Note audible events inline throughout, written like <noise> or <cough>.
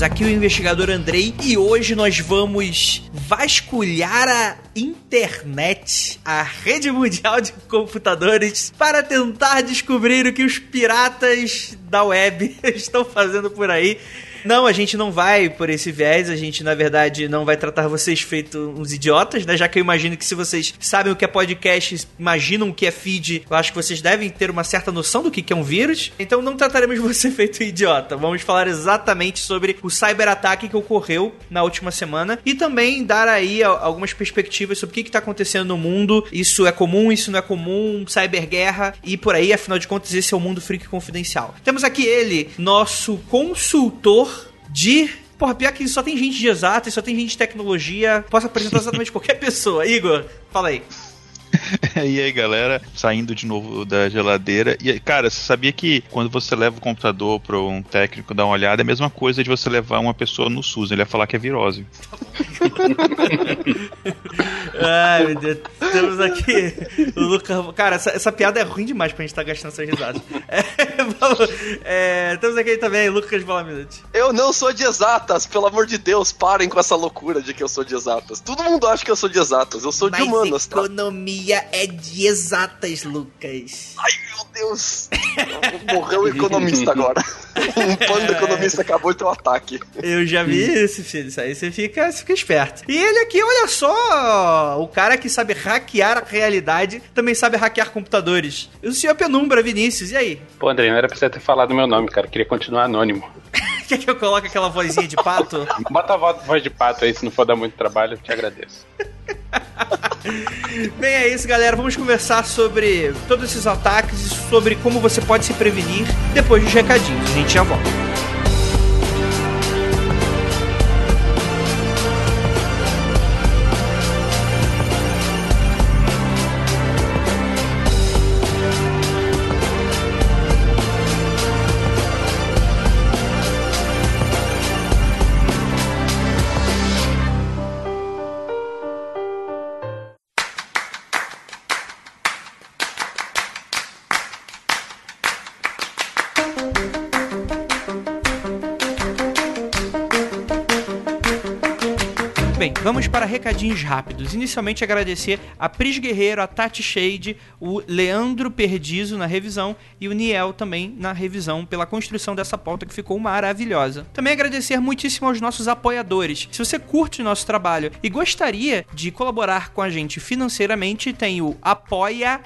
Ouvintes. Aqui é o investigador Andrei e hoje nós vamos vasculhar a internet, a rede mundial de computadores, para tentar descobrir o que os piratas da web <laughs> estão fazendo por aí. Não, a gente não vai por esse viés, a gente na verdade não vai tratar vocês feito uns idiotas, né? Já que eu imagino que se vocês sabem o que é podcast, imaginam o que é feed, eu acho que vocês devem ter uma certa noção do que é um vírus. Então não trataremos <laughs> você feito idiota. Vamos falar exatamente sobre o cyberataque que ocorreu na última semana e também dar aí algumas perspectivas sobre o que está acontecendo no mundo. Isso é comum, isso não é comum, cyberguerra e por aí, afinal de contas, esse é o mundo freak confidencial. Temos aqui ele, nosso consultor de Porra, pior que só tem gente de exatas, só tem gente de tecnologia. Posso apresentar exatamente <laughs> qualquer pessoa. Igor, fala aí. <laughs> e aí, galera, saindo de novo da geladeira. E, cara, você sabia que quando você leva o computador para um técnico dar uma olhada, é a mesma coisa de você levar uma pessoa no SUS, ele vai falar que é virose. <laughs> Ai, meu Deus. Temos aqui o Lucas. Cara, essa, essa, piada é ruim demais pra gente estar tá gastando essas risadas. <laughs> É, vamos, é, temos aqui também Lucas Valaminute. Eu não sou de exatas, pelo amor de Deus, parem com essa loucura de que eu sou de exatas. Todo mundo acha que eu sou de exatas, eu sou Mas de humanas, tá? Economia é de exatas, Lucas. Ai, meu Deus. <laughs> Morreu o economista agora. <laughs> Um pano do economista acabou de ter um ataque. Eu já vi esse filho, isso aí você fica, você fica esperto. E ele aqui, olha só, o cara que sabe hackear a realidade também sabe hackear computadores. E o senhor Penumbra, Vinícius, e aí? Pô, André, não era pra você ter falado meu nome, cara. Eu queria continuar anônimo. <laughs> Quer que eu coloque aquela vozinha de pato? <laughs> Bota a voz de pato aí, se não for dar muito trabalho, eu te agradeço. <laughs> Bem, é isso, galera. Vamos conversar sobre todos esses ataques e sobre como você pode se prevenir depois dos recadinhos. A gente já volta. Recadinhos rápidos. Inicialmente agradecer a Pris Guerreiro, a Tati Shade, o Leandro Perdizo na revisão e o Niel também na revisão pela construção dessa pauta que ficou maravilhosa. Também agradecer muitíssimo aos nossos apoiadores. Se você curte o nosso trabalho e gostaria de colaborar com a gente financeiramente, tem o apoia.se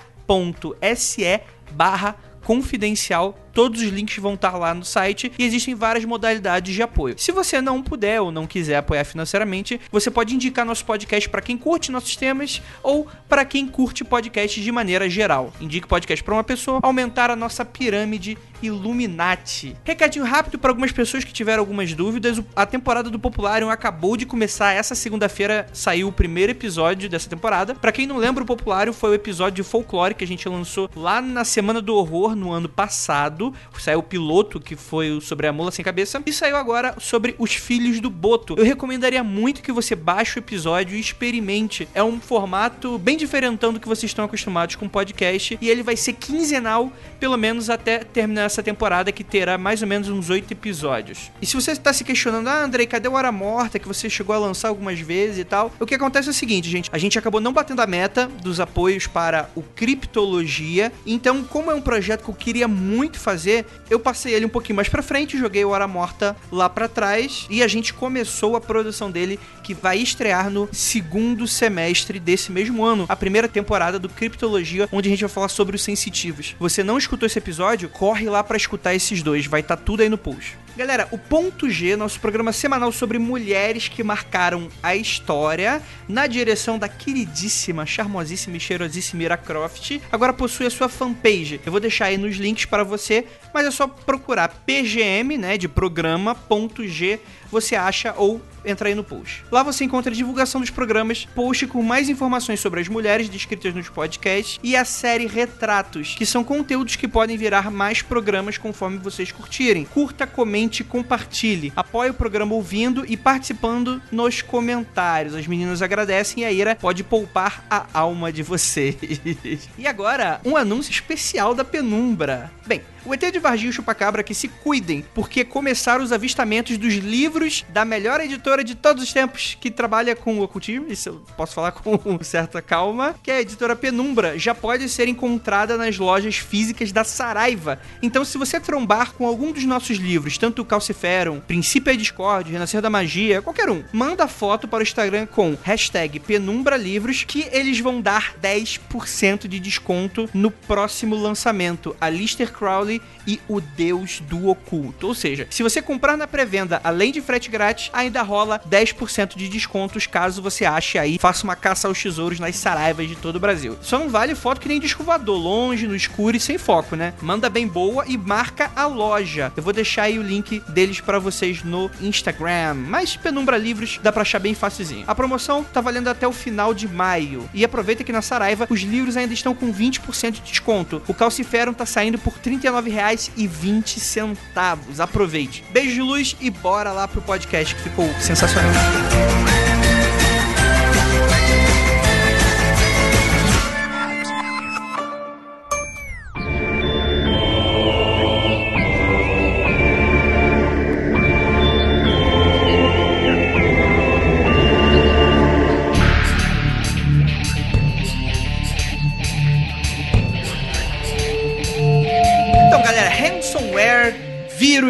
barra confidencial Todos os links vão estar lá no site e existem várias modalidades de apoio. Se você não puder ou não quiser apoiar financeiramente, você pode indicar nosso podcast para quem curte nossos temas ou para quem curte podcast de maneira geral. Indique podcast para uma pessoa, aumentar a nossa pirâmide Illuminati. Recadinho rápido para algumas pessoas que tiveram algumas dúvidas. A temporada do Popularium acabou de começar. Essa segunda-feira saiu o primeiro episódio dessa temporada. Para quem não lembra, o Popularium foi o episódio de folclore que a gente lançou lá na Semana do Horror no ano passado. Saiu o piloto, que foi sobre a mula sem cabeça. E saiu agora sobre os filhos do Boto. Eu recomendaria muito que você baixe o episódio e experimente. É um formato bem diferentão do que vocês estão acostumados com podcast. E ele vai ser quinzenal, pelo menos até terminar essa temporada, que terá mais ou menos uns oito episódios. E se você está se questionando, ah, Andrei, cadê o Hora Morta que você chegou a lançar algumas vezes e tal? O que acontece é o seguinte, gente. A gente acabou não batendo a meta dos apoios para o Criptologia. Então, como é um projeto que eu queria muito fazer, fazer, eu passei ele um pouquinho mais pra frente, joguei o Hora Morta lá pra trás e a gente começou a produção dele que vai estrear no segundo semestre desse mesmo ano, a primeira temporada do Criptologia, onde a gente vai falar sobre os sensitivos. Você não escutou esse episódio? Corre lá pra escutar esses dois, vai estar tá tudo aí no post. Galera, o Ponto G, nosso programa semanal sobre mulheres que marcaram a história, na direção da queridíssima, charmosíssima e cheirosíssima Ira Croft, agora possui a sua fanpage. Eu vou deixar aí nos links para você, mas é só procurar PGM, né, de programa, ponto G, você acha ou entra aí no post. Lá você encontra a divulgação dos programas, post com mais informações sobre as mulheres descritas nos podcasts e a série Retratos, que são conteúdos que podem virar mais programas conforme vocês curtirem. Curta, comente, compartilhe. Apoie o programa ouvindo e participando nos comentários. As meninas agradecem e a Ira pode poupar a alma de vocês. <laughs> e agora, um anúncio especial da Penumbra. Bem, o ET de Varginho e o Chupacabra que se cuidem, porque começaram os avistamentos dos livros da melhor editora de todos os tempos que trabalha com o ocultismo, isso eu posso falar <laughs> com certa calma, que é a editora Penumbra, já pode ser encontrada nas lojas físicas da Saraiva. Então, se você trombar com algum dos nossos livros, tanto o Calciferum, Princípio e Discord, Renascer da Magia, qualquer um, manda foto para o Instagram com hashtag Penumbra Livros que eles vão dar 10% de desconto no próximo lançamento. A Lister Crowley e o Deus do Oculto. Ou seja, se você comprar na pré-venda, além de frete grátis, ainda rola 10% de descontos caso você ache aí, faça uma caça aos tesouros nas saraivas de todo o Brasil. Só não vale foto que nem disco voador, longe, no escuro e sem foco, né? Manda bem boa e marca a loja. Eu vou deixar aí o link deles para vocês no Instagram. Mas Penumbra Livros dá pra achar bem facilzinho. A promoção tá valendo até o final de maio. E aproveita que na Saraiva os livros ainda estão com 20% de desconto. O Calciferum tá saindo por R$ centavos. Aproveite. Beijo de luz e bora lá pro podcast que ficou sensacional.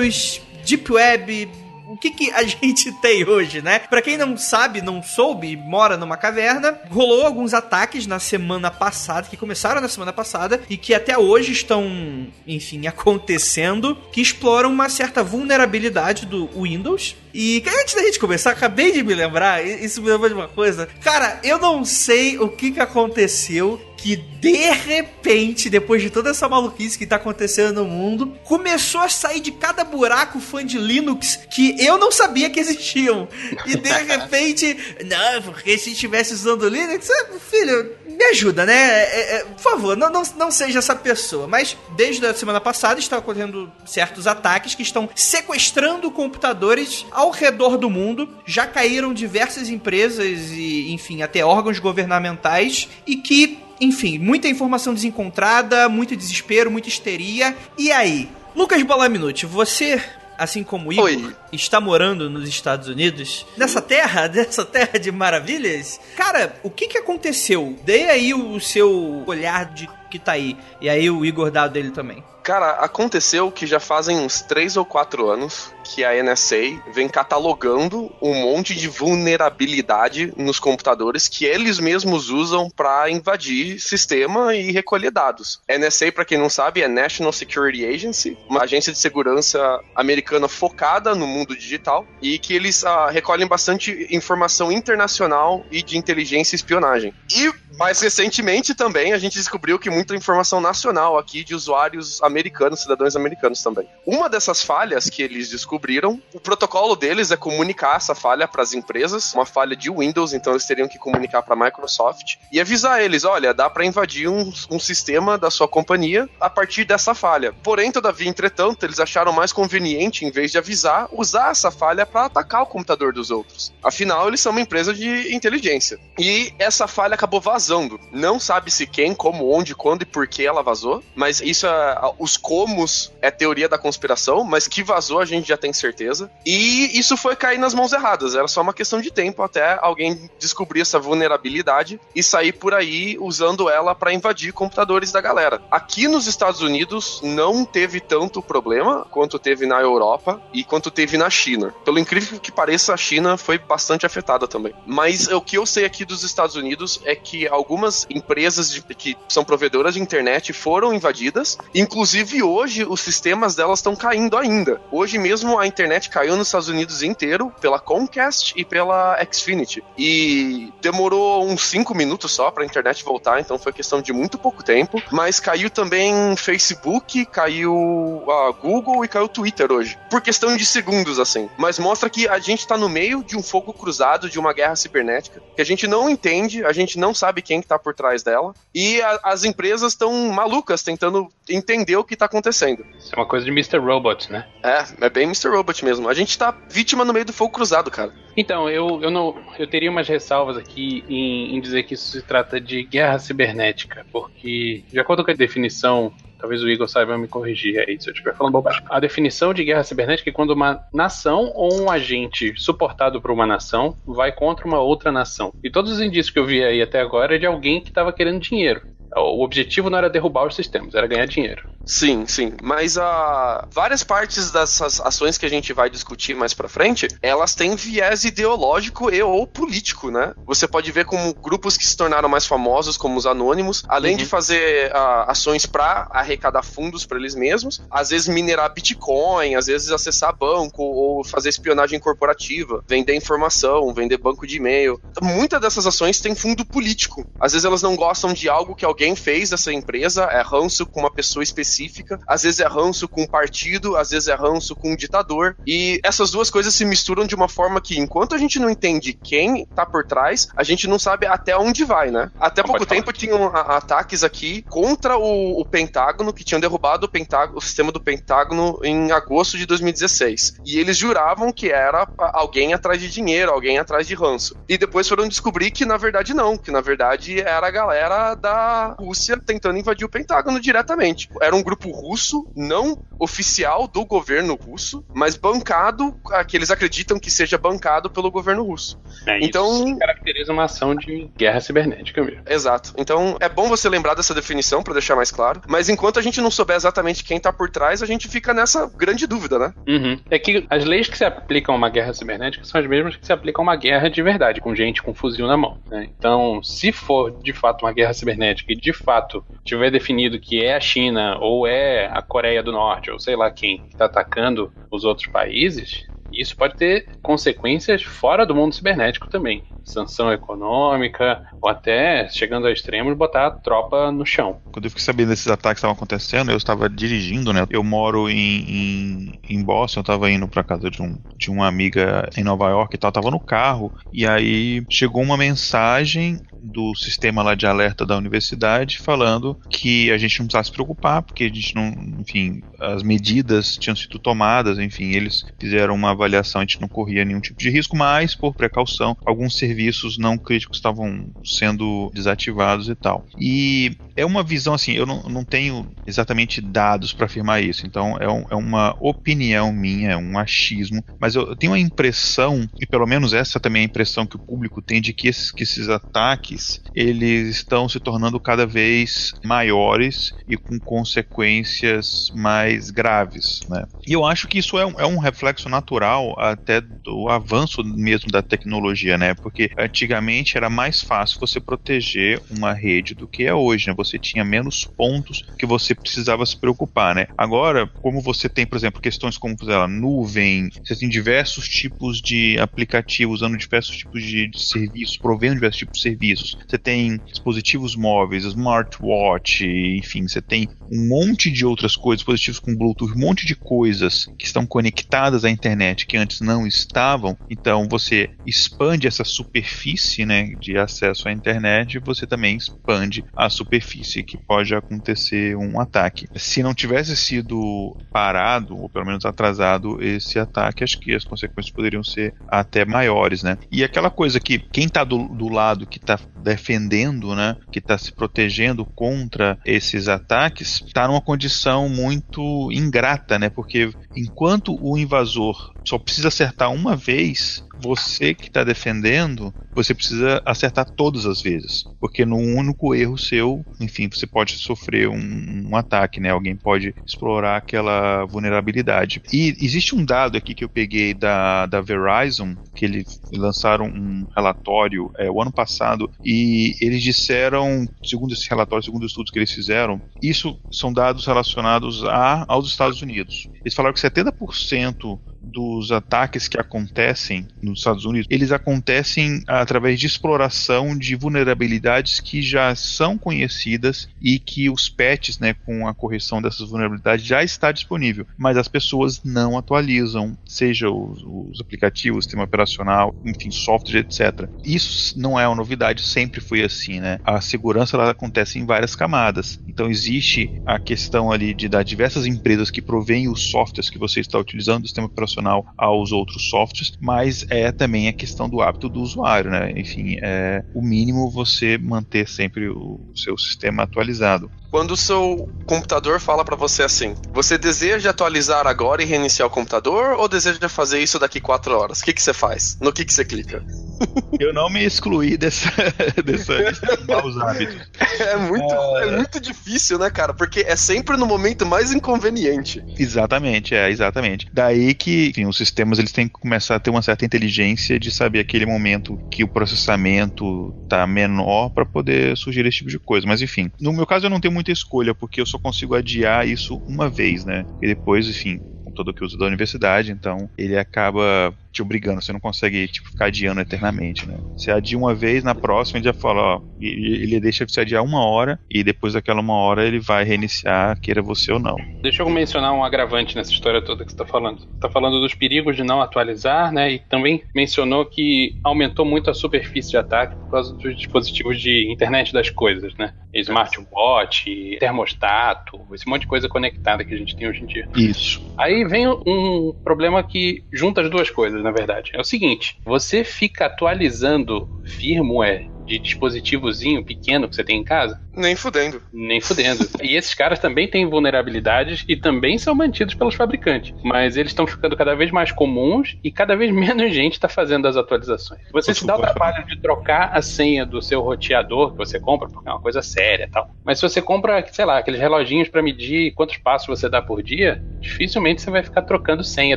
Vírus, deep web, o que, que a <laughs> gente tem hoje, né? Para quem não sabe, não soube, mora numa caverna, rolou alguns ataques na semana passada, que começaram na semana passada e que até hoje estão, enfim, <laughs> acontecendo, que exploram uma certa vulnerabilidade do Windows. E antes da gente começar, acabei de me lembrar, isso me lembrou de uma coisa. Cara, eu não sei o que, que aconteceu que de repente, depois de toda essa maluquice que tá acontecendo no mundo, começou a sair de cada buraco fã de Linux que eu não sabia que existiam. E de <laughs> repente, não, porque se estivesse usando Linux, é, filho, me ajuda, né? É, é, por favor, não, não, não seja essa pessoa. Mas desde a semana passada estão ocorrendo certos ataques que estão sequestrando computadores ao redor do mundo. Já caíram diversas empresas e, enfim, até órgãos governamentais e que enfim, muita informação desencontrada, muito desespero, muita histeria. E aí? Lucas Balaminuti, você assim como o Igor, Oi. está morando nos Estados Unidos, nessa terra, <laughs> nessa terra de maravilhas. Cara, o que que aconteceu? Dê aí o seu olhar de que tá aí. E aí o Igor dá dele também. Cara, aconteceu que já fazem uns 3 ou 4 anos que a NSA vem catalogando um monte de vulnerabilidade nos computadores que eles mesmos usam para invadir sistema e recolher dados. NSA, para quem não sabe, é National Security Agency, uma agência de segurança americana focada no mundo digital e que eles uh, recolhem bastante informação internacional e de inteligência e espionagem. E mais recentemente também a gente descobriu que muita informação nacional aqui de usuários americanos, cidadãos americanos também. Uma dessas falhas que eles descobriram, o protocolo deles é comunicar essa falha para as empresas, uma falha de Windows, então eles teriam que comunicar para a Microsoft e avisar eles, olha, dá para invadir um, um sistema da sua companhia a partir dessa falha. Porém, todavia, entretanto, eles acharam mais conveniente, em vez de avisar, usar essa falha para atacar o computador dos outros. Afinal, eles são uma empresa de inteligência. E essa falha acabou vazando. Não sabe-se quem, como, onde, quando e por que ela vazou, mas isso é. Os comos é teoria da conspiração, mas que vazou a gente já tem certeza. E isso foi cair nas mãos erradas. Era só uma questão de tempo até alguém descobrir essa vulnerabilidade e sair por aí usando ela para invadir computadores da galera. Aqui nos Estados Unidos não teve tanto problema quanto teve na Europa e quanto teve na China. Pelo incrível que pareça, a China foi bastante afetada também. Mas o que eu sei aqui dos Estados Unidos é que algumas empresas de, que são provedoras de internet foram invadidas. Inclusive hoje os sistemas delas estão caindo ainda. Hoje mesmo a internet caiu nos Estados Unidos inteiro pela Comcast e pela Xfinity. E demorou uns 5 minutos só para a internet voltar, então foi questão de muito pouco tempo. Mas caiu também Facebook, caiu a Google e caiu o Twitter hoje. Por questão de segundos, assim. Mas mostra que a gente tá no meio de um fogo cruzado, de uma guerra cibernética, que a gente não entende, a gente não sabe quem que tá por trás dela. E a, as empresas estão malucas tentando entender o que tá acontecendo. Isso é uma coisa de Mr. Robot, né? É, é bem Mr. Robot mesmo. A gente tá vítima no meio do fogo cruzado, cara. Então, eu, eu não. Eu teria umas ressalvas aqui em, em dizer que isso se trata de guerra cibernética, porque, de acordo com a definição talvez o Igor saiba me corrigir aí se eu estiver falando bobagem. A definição de guerra cibernética é quando uma nação ou um agente suportado por uma nação vai contra uma outra nação. E todos os indícios que eu vi aí até agora é de alguém que estava querendo dinheiro. O objetivo não era derrubar os sistemas, era ganhar dinheiro. Sim, sim. Mas uh, várias partes dessas ações que a gente vai discutir mais pra frente, elas têm viés ideológico e ou político, né? Você pode ver como grupos que se tornaram mais famosos, como os anônimos, além uhum. de fazer uh, ações para arrecadar fundos para eles mesmos, às vezes minerar Bitcoin, às vezes acessar banco ou fazer espionagem corporativa, vender informação, vender banco de e-mail. Muitas dessas ações têm fundo político. Às vezes elas não gostam de algo que alguém fez dessa empresa, é ranço com uma pessoa específica específica, às vezes é ranço com um partido, às vezes é ranço com um ditador. E essas duas coisas se misturam de uma forma que, enquanto a gente não entende quem tá por trás, a gente não sabe até onde vai, né? Até não pouco tempo tinham ataques aqui contra o, o, Pentágono, que tinham derrubado o, Pentágono, o sistema do Pentágono em agosto de 2016. E eles juravam que era alguém atrás de dinheiro, alguém atrás de ranço. E depois foram descobrir que na verdade não, que na verdade era a galera da Rússia tentando invadir o Pentágono diretamente. Era um grupo russo, não oficial do governo russo, mas bancado, que eles acreditam que seja bancado pelo governo russo. É, então isso caracteriza uma ação de guerra cibernética mesmo. Exato. Então é bom você lembrar dessa definição para deixar mais claro. Mas enquanto a gente não souber exatamente quem tá por trás, a gente fica nessa grande dúvida, né? Uhum. É que as leis que se aplicam a uma guerra cibernética são as mesmas que se aplicam a uma guerra de verdade, com gente com fuzil na mão. Né? Então, se for de fato uma guerra cibernética e de fato tiver definido que é a China ou ou é a Coreia do Norte, ou sei lá quem, que está atacando os outros países, isso pode ter consequências fora do mundo cibernético também. Sanção econômica, ou até, chegando ao extremo, botar a tropa no chão. Quando eu fiquei sabendo desses ataques que estavam acontecendo, eu estava dirigindo, né? Eu moro em, em, em Boston, eu estava indo para casa de, um, de uma amiga em Nova York e tal, estava no carro, e aí chegou uma mensagem do sistema lá de alerta da universidade falando que a gente não precisava se preocupar, porque a gente não, enfim, as medidas tinham sido tomadas, enfim, eles fizeram uma avaliação, a gente não corria nenhum tipo de risco, mas por precaução, alguns serviços não críticos estavam sendo desativados e tal. E é uma visão assim, eu não, não tenho exatamente dados para afirmar isso, então é, um, é, uma opinião minha, é um achismo, mas eu, eu tenho a impressão, e pelo menos essa também é a impressão que o público tem, de que esses, que esses ataques eles estão se tornando cada vez maiores e com consequências mais graves. Né? E eu acho que isso é um, é um reflexo natural até do avanço mesmo da tecnologia, né? Porque antigamente era mais fácil você proteger uma rede do que é hoje, né? Você tinha menos pontos que você precisava se preocupar, né? Agora, como você tem, por exemplo, questões como, exemplo, nuvem, você tem diversos tipos de aplicativos usando diversos tipos de, de serviços, provendo diversos tipos de serviços. Você tem dispositivos móveis, smartwatch, enfim, você tem um monte de outras coisas, dispositivos com Bluetooth, um monte de coisas que estão conectadas à internet que antes não estavam. Então você expande essa superfície né, de acesso à internet você também expande a superfície que pode acontecer um ataque. Se não tivesse sido parado, ou pelo menos atrasado, esse ataque, acho que as consequências poderiam ser até maiores. Né? E aquela coisa que quem está do, do lado que está defendendo, né, que está se protegendo contra esses ataques, está numa condição muito ingrata, né, porque enquanto o invasor só precisa acertar uma vez, você que está defendendo, você precisa acertar todas as vezes. Porque num único erro seu, enfim, você pode sofrer um, um, ataque, né? Alguém pode explorar aquela vulnerabilidade. E existe um dado aqui que eu peguei da, da Verizon, que eles lançaram um relatório é, o ano passado, e eles disseram, segundo esse relatório, segundo os estudos que eles fizeram, isso são dados relacionados a, aos Estados Unidos. Eles falaram que 70% dos ataques que acontecem nos Estados Unidos, eles acontecem através de exploração de vulnerabilidades que já são conhecidas e que os patches, né, com a correção dessas vulnerabilidades já está disponível, mas as pessoas não atualizam, seja os, os aplicativos, sistema operacional, enfim, software, etc. Isso não é uma novidade, sempre foi assim, né? A segurança ela acontece em várias camadas. Então existe a questão ali de dar diversas empresas que provêm os softwares que você está utilizando do sistema operacional proporcional aos outros softwares, mas é também a questão do hábito do usuário, né? Enfim, é o mínimo você manter sempre o seu sistema atualizado. Quando o seu computador fala para você assim, você deseja atualizar agora e reiniciar o computador ou deseja fazer isso daqui quatro horas? O que, que você faz? No que, que você clica? <laughs> Eu não me excluí dessa, <laughs> dessa lista de maus hábitos. É muito, é... é... muito difícil, né, cara? Porque é sempre no momento mais inconveniente. Exatamente, é, exatamente. Daí que, enfim, os sistemas eles têm que começar a ter uma certa inteligência de saber aquele momento que o processamento tá menor para poder surgir esse tipo de coisa. Mas enfim, no meu caso eu não tenho muita escolha, porque eu só consigo adiar isso uma vez, né? E depois, enfim, todo que usa da universidade, então ele acaba te obrigando, você não consegue tipo, ficar adiando eternamente, né? Você adia uma vez, na próxima ele já fala, ó, ele deixa você adiar uma hora e depois daquela uma hora ele vai reiniciar, queira você ou não. Deixa eu mencionar um agravante nessa história toda que você está falando. Você está falando dos perigos de não atualizar, né? E também mencionou que aumentou muito a superfície de ataque por causa dos dispositivos de internet das coisas, né? Smartwatch, termostato, esse monte de coisa conectada que a gente tem hoje em dia. Isso. Aí vem um problema que junta as duas coisas na verdade. É o seguinte: você fica atualizando firmware de dispositivozinho pequeno que você tem em casa? Nem fudendo. Nem fudendo. e esses caras também têm vulnerabilidades e também são mantidos pelos fabricantes. Mas eles estão ficando cada vez mais comuns e cada vez <laughs> menos gente está fazendo as atualizações. Você se dá o trabalho de trocar a senha do seu roteador que você compra, porque é uma coisa séria e tal. Mas se você compra, sei lá, aqueles reloginhos para medir quantos passos você dá por dia, dificilmente você vai ficar trocando senha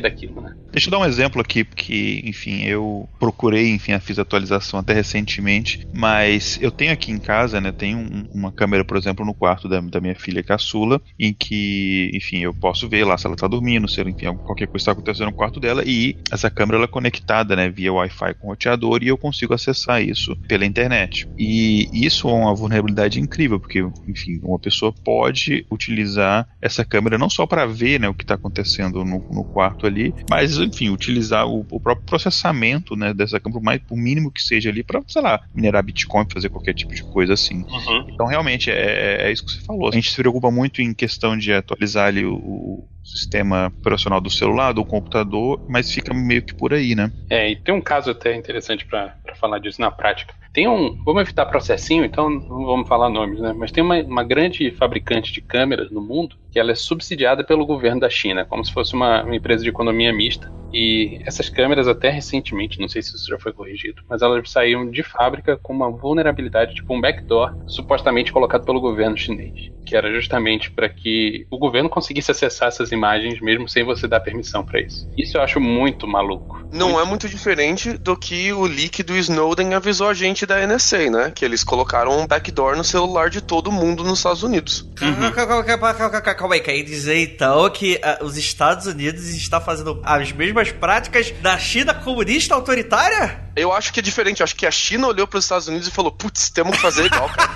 daquilo, né? Deixa eu dar um exemplo aqui, porque, enfim, eu procurei, enfim, fiz atualização até recentemente mas eu tenho aqui em casa, né, tenho um, uma câmera, por exemplo, no quarto da, da minha filha caçula, em que, enfim, eu posso ver lá se ela está dormindo, se ela, enfim, qualquer coisa está acontecendo no quarto dela, e essa câmera ela é conectada, né, via Wi-Fi com o roteador, e eu consigo acessar isso pela internet. E isso é uma vulnerabilidade incrível, porque, enfim, uma pessoa pode utilizar essa câmera não só para ver, né, o que está acontecendo no, no, quarto ali, mas, enfim, utilizar o, o próprio processamento, né, dessa câmera, mais, por mínimo que seja ali, para, sei lá, minerar Bitcoin, fazer qualquer tipo de coisa assim. Uhum. Então, realmente, é, é, isso que você falou. A gente se preocupa muito em questão de atualizar ali o, o sistema operacional do celular, do computador, mas fica meio que por aí, né? É, e tem um caso até interessante para falar disso na prática. Tem um. Vamos evitar processinho, então não vamos falar nomes, né? Mas tem uma, uma grande fabricante de câmeras no mundo que ela é subsidiada pelo governo da China, como se fosse uma, uma empresa de economia mista. E essas câmeras, até recentemente, não sei se isso já foi corrigido, mas elas saíram de fábrica com uma vulnerabilidade, tipo um backdoor, supostamente colocado pelo governo chinês, que era justamente para que o governo conseguisse acessar essas imagens mesmo sem você dar permissão para isso. Isso eu acho muito maluco. Não muito é muito diferente do que o leak do Snowden avisou a gente da NSA, né? Que eles colocaram um backdoor no celular de todo mundo nos Estados Unidos. Uhum. Calma aí, quer dizer então que uh, os Estados Unidos estão fazendo as mesmas práticas da China comunista autoritária? Eu acho que é diferente. Eu acho que a China olhou para os Estados Unidos e falou: putz, temos que fazer igual, cara.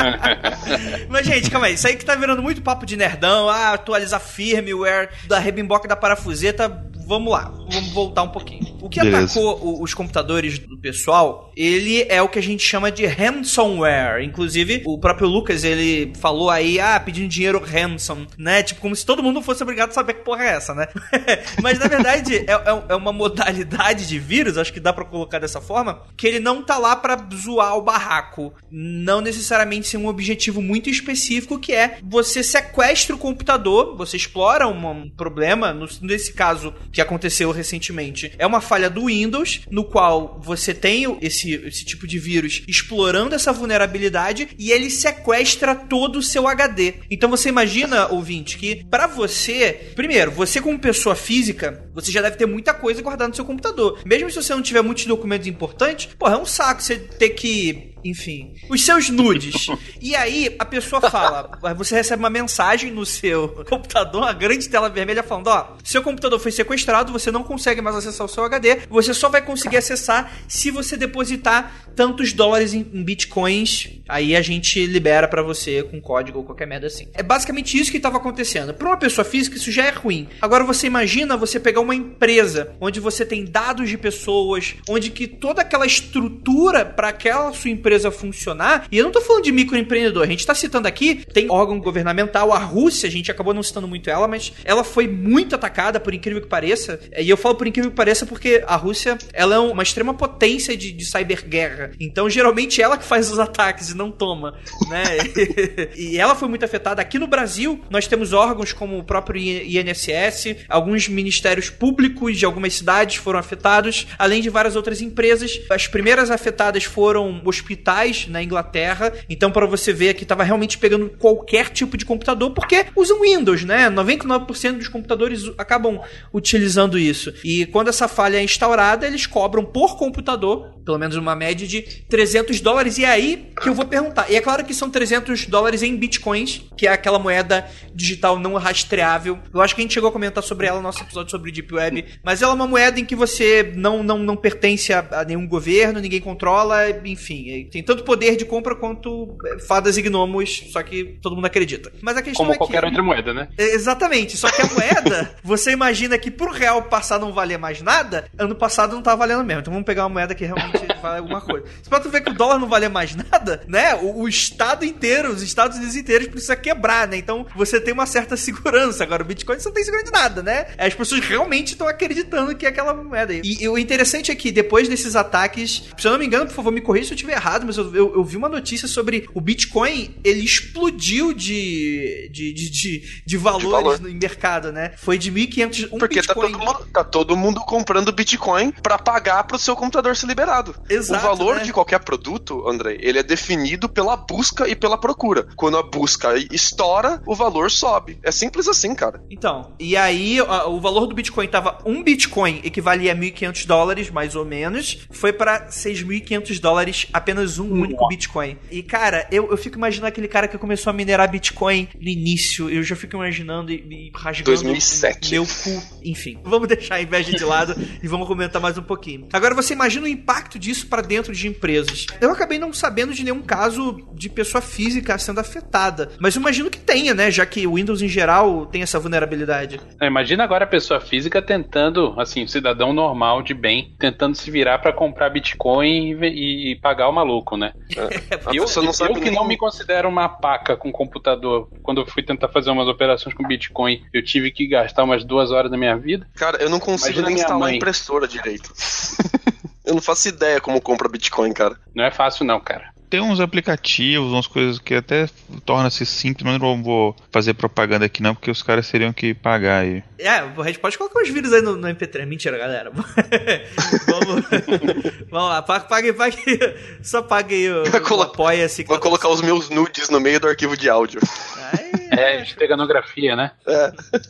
<laughs> Mas, gente, calma aí. Isso aí que tá virando muito papo de nerdão. Ah, atualizar firmware da rebimboca da parafuseta vamos lá, vamos voltar um pouquinho. O que Beleza. atacou os computadores do pessoal, ele é o que a gente chama de ransomware. Inclusive, o próprio Lucas, ele falou aí, ah, pedindo dinheiro ransom, né? Tipo, como se todo mundo fosse obrigado a saber que porra é essa, né? <laughs> Mas, na verdade, é, é- é uma modalidade de vírus, acho que dá pra colocar dessa forma, que ele não tá lá pra zoar o barraco. Não necessariamente sem um objetivo muito específico, que é você sequestra o computador, você explora um, um problema, no- nesse caso que aconteceu recentemente, é uma falha do Windows, no qual você tem esse, esse tipo de vírus explorando essa vulnerabilidade e ele sequestra todo o seu HD. Então você imagina, ouvinte, que pra você, primeiro, você como pessoa física, você já deve ter muita coisa guardada no seu computador. Mesmo se você não tiver muitos documentos importantes, porra, é um saco você ter que enfim, os seus nudes. <laughs> E aí a pessoa fala, você recebe uma mensagem no seu computador, uma grande tela vermelha falando, ó, seu computador foi sequestrado, você não consegue mais acessar o seu HD, você só vai conseguir acessar se você depositar tantos dólares em, em bitcoins, aí a gente libera pra você com código ou qualquer merda assim. É basicamente isso que estava acontecendo. Pra uma pessoa física isso já é ruim. Agora você imagina você pegar uma empresa onde você tem dados de pessoas, onde que toda aquela estrutura para aquela sua empresa funcionar, e eu não tô falando de microempreendedor, a gente tá citando aqui, tem órgão governamental, a Rússia, a gente acabou não citando muito ela, mas ela foi muito atacada, por incrível que pareça, e eu falo por incrível que pareça porque a Rússia, ela é uma extrema potência de, de cyberguerra, então geralmente ela que faz os ataques e não toma, né? <laughs> e ela foi muito afetada. Aqui no Brasil, nós temos órgãos como o próprio INSS, alguns ministérios públicos de algumas cidades foram afetados, além de várias outras empresas. As primeiras afetadas foram hospitais na Inglaterra. Então, para você ver que estava realmente pegando qualquer tipo de computador, porque usam Windows, né? 99% dos computadores acabam utilizando isso. E quando essa falha é instaurada, eles cobram por computador, pelo menos uma média de 300 dólares. E é aí que eu vou perguntar. E é claro que são 300 dólares em bitcoins, que é aquela moeda digital não rastreável. Eu acho que a gente chegou a comentar sobre ela no nosso episódio sobre Deep Web. Mas ela é uma moeda em que você não, não, não pertence a, a nenhum governo, ninguém controla, enfim. Tem tanto poder de compra quanto eh, fadas e gnomos, só que todo mundo acredita. Mas a questão Como é qualquer que... outra moeda, né? É, Exatamente, só que a moeda, <laughs> você imagina que pro real passar não valer mais nada, ano passado não tá valendo mesmo. Então vamos pegar uma moeda que realmente <laughs> vale alguma coisa. Você pode ver que o dólar não valer mais nada, né? O, o estado inteiro, os Estados Unidos inteiros precisa quebrar, né? Então você tem uma certa segurança. Agora o Bitcoin você não tem segurança de nada, né? As pessoas realmente estão acreditando que é aquela moeda aí. E, e o interessante é que depois desses ataques, se eu não me engano, por favor, me corrija se eu estiver errado, mas eu, eu, eu vi uma notícia sobre o Bitcoin, ele explodiu de, de, de, de, de valores valor. no mercado, né? Foi de 1.500 um Porque tá Bitcoin. todo, mundo, tá todo mundo comprando Bitcoin pra pagar pro seu computador ser liberado. Exato, o valor né? de qualquer produto, André, ele é definido pela busca e pela procura. Quando a busca estoura, o valor sobe. É simples assim, cara. Então, e aí o valor do Bitcoin tava um Bitcoin equivalia a 1.500 dólares, mais ou menos, foi pra 6.500 dólares apenas um único Bitcoin. E cara, eu, eu fico imaginando aquele cara que começou a minerar Bitcoin no início, eu já fico imaginando e, e rasgando 2007. meu cu, enfim. Vamos deixar a inveja de lado <laughs> e vamos comentar mais um pouquinho. Agora você imagina o impacto disso pra dentro de empresas. Eu acabei não sabendo de nenhum caso de pessoa física sendo afetada, mas eu imagino que tenha, né, já que o Windows em geral tem essa vulnerabilidade. É, Imagina agora a pessoa física tentando, assim, um cidadão normal de bem, tentando se virar pra comprar Bitcoin e, e pagar o maluco, né? A <laughs> Eu, pessoa não sabe eu que nem não me considero uma paca com computador, quando eu fui tentar fazer umas operações com Bitcoin, eu tive que gastar umas duas horas da minha vida. Cara, eu não consigo Imagina nem instalar mãe. impressora direito. <laughs> eu não faço ideia como compra Bitcoin, cara. Não é fácil não, cara. Tem uns aplicativos, umas coisas que até torna-se simples, mas não vou fazer propaganda aqui não, porque os caras teriam que pagar aí. É, a gente pode colocar os vírus aí no, no MP3. Mentira, galera. <laughs> Vamos, vamos lá, pague, pague. Só pague aí o, o apoia-se. Vou colocar os meus nudes no meio do arquivo de áudio. Aí, É, esteganografia, né?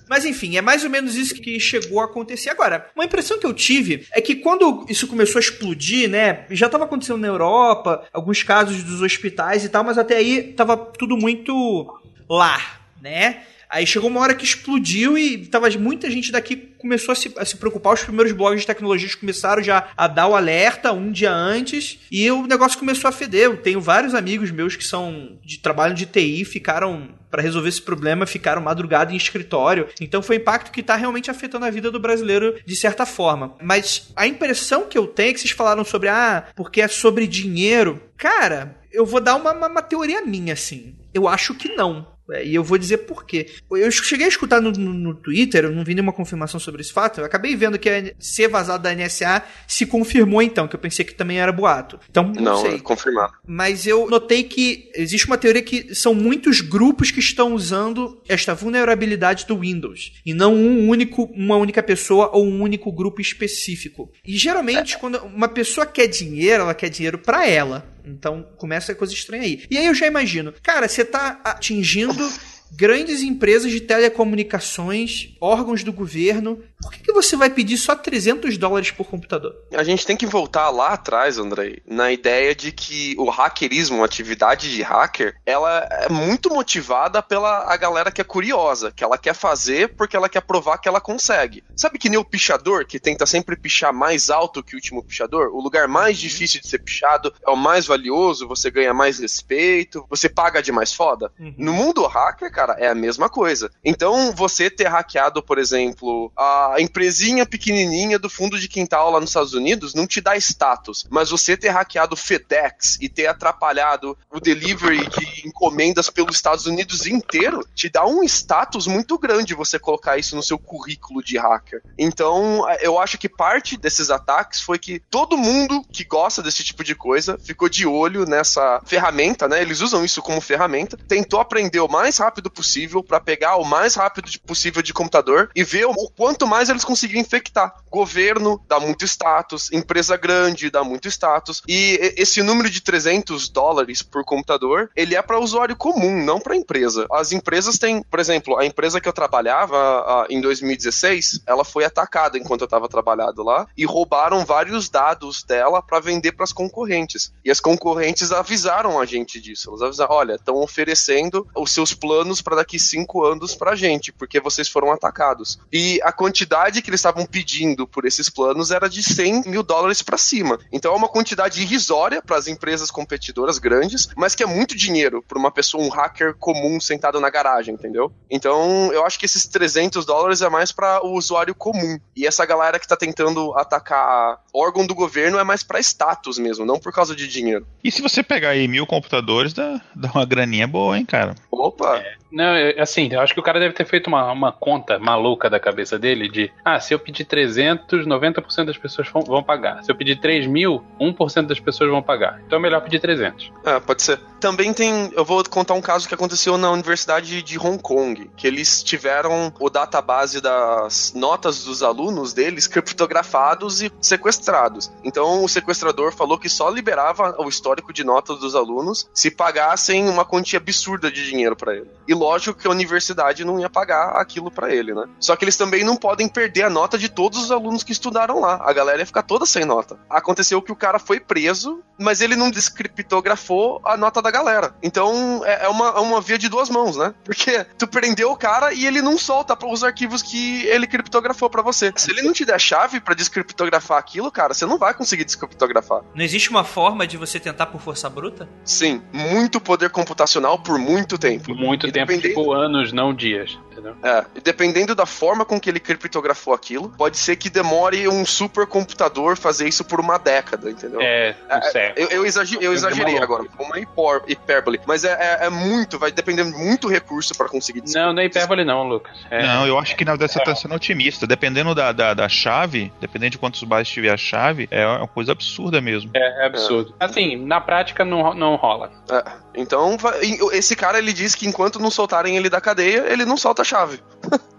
Mas enfim, é mais ou menos isso que chegou a acontecer. Agora, uma impressão que eu tive é que quando isso começou a explodir, né? Já estava acontecendo na Europa, alguns casos dos hospitais e tal, mas até aí tava tudo muito lá, né? Aí chegou uma hora que explodiu e tava muita gente daqui começou a se, a se preocupar. Os primeiros blogs de tecnologias começaram já a dar o alerta um dia antes e o negócio começou a feder. Eu tenho vários amigos meus que são de trabalho de TI, ficaram para resolver esse problema, ficaram madrugada em escritório. Então foi um impacto que está realmente afetando a vida do brasileiro de certa forma. Mas a impressão que eu tenho é que vocês falaram sobre, ah, porque é sobre dinheiro. Cara, eu vou dar uma, uma, uma teoria minha, assim. Eu acho que não. É, e eu vou dizer por quê. Eu cheguei a escutar no, no, no, Twitter, eu não vi nenhuma confirmação sobre esse fato. Eu acabei vendo que a ser vazado da NSA se confirmou então, que eu pensei que também era boato. Então, não, não sei. É confirmado. Mas eu notei que existe uma teoria que são muitos grupos que estão usando esta vulnerabilidade do Windows. E não um único, uma única pessoa ou um único grupo específico. E geralmente, é. quando uma pessoa quer dinheiro, ela quer dinheiro para ela. Então começa a coisa estranha aí. E aí eu já imagino, cara, você tá atingindo <laughs> grandes empresas de telecomunicações, órgãos do governo. Por que, que você vai pedir só 300 dólares por computador? A gente tem que voltar lá atrás, André, na ideia de que o hackerismo, a atividade de hacker, ela é muito motivada pela a galera que é curiosa, que ela quer fazer porque ela quer provar que ela consegue. Sabe que nem o pichador, que tenta sempre pichar mais alto que o último pichador? O lugar mais uhum. difícil de ser pichado é o mais valioso, você ganha mais respeito, você paga de mais foda. Uhum. No mundo hacker, cara, é a mesma coisa. Então, você ter hackeado, por exemplo, a empresinha pequenininha do fundo de quintal lá nos Estados Unidos não te dá status, mas você ter hackeado FedEx e ter atrapalhado o delivery de encomendas pelos Estados Unidos inteiro te dá um status muito grande você colocar isso no seu currículo de hacker. Então, eu acho que parte desses ataques foi que todo mundo que gosta desse tipo de coisa ficou de olho nessa ferramenta, né? Eles usam isso como ferramenta, tentou aprender o mais rápido rápido possível para pegar o mais rápido possível de computador e ver o quanto mais eles conseguirem infectar. Governo dá muito status, empresa grande dá muito status e esse número de 300 dólares por computador, ele é para usuário comum, não para empresa. As empresas têm, por exemplo, a empresa que eu trabalhava em 2016, ela foi atacada enquanto eu estava trabalhando lá e roubaram vários dados dela para vender para as concorrentes. E as concorrentes avisaram a gente disso. Elas avisaram, olha, estão oferecendo os seus planos para daqui cinco anos pra gente, porque vocês foram atacados. E a quantidade que eles estavam pedindo por esses planos era de 100 mil dólares para cima. Então é uma quantidade irrisória para as empresas competidoras grandes, mas que é muito dinheiro para uma pessoa, um hacker comum sentado na garagem, entendeu? Então eu acho que esses 300 dólares é mais para o usuário comum. E essa galera que tá tentando atacar órgão do governo é mais para status mesmo, não por causa de dinheiro. E se você pegar aí mil computadores, dá, dá uma graninha boa, hein, cara? Opa! É. Não, assim, eu acho que o cara deve ter feito uma, uma conta maluca da cabeça dele de, ah, se eu pedir 300, 90% das pessoas vão, pagar. Se eu pedir 3 mil, 1% das pessoas vão pagar. Então é melhor pedir 300. Ah, pode ser. Também tem, eu vou contar um caso que aconteceu na Universidade de Hong Kong, que eles tiveram o database das notas dos alunos deles criptografados e sequestrados. Então o sequestrador falou que só liberava o histórico de notas dos alunos se pagassem uma quantia absurda de dinheiro para ele. E lógico que a universidade não ia pagar aquilo para ele, né? Só que eles também não podem perder a nota de todos os alunos que estudaram lá. A galera ia ficar toda sem nota. Aconteceu que o cara foi preso, mas ele não descriptografou a nota da galera. Então é, é uma, é uma via de duas mãos, né? Porque tu prendeu o cara e ele não solta os arquivos que ele criptografou para você. Se ele não te der a chave para descriptografar aquilo, cara, você não vai conseguir descriptografar. Não existe uma forma de você tentar por força bruta? Sim, muito poder computacional por muito tempo. Muito e tempo dependendo... tipo anos, não dias. Entendeu? É, e dependendo da forma com que ele criptografou aquilo, pode ser que demore um supercomputador fazer isso por uma década, entendeu? É, é eu, eu, exagerei, eu exagerei agora, uma hipérbole, mas é, é, é, muito, vai depender de muito recurso para conseguir Não, não é hipérbole não, Lucas. É. Não, eu acho que na verdade você tá sendo otimista, dependendo da, da, da chave, dependendo de quantos bytes tiver a chave, é uma coisa absurda mesmo. É, é absurdo. Assim, na prática não, não rola. É, então, esse cara ele diz que enquanto não soltarem ele da cadeia, ele não solta a chave.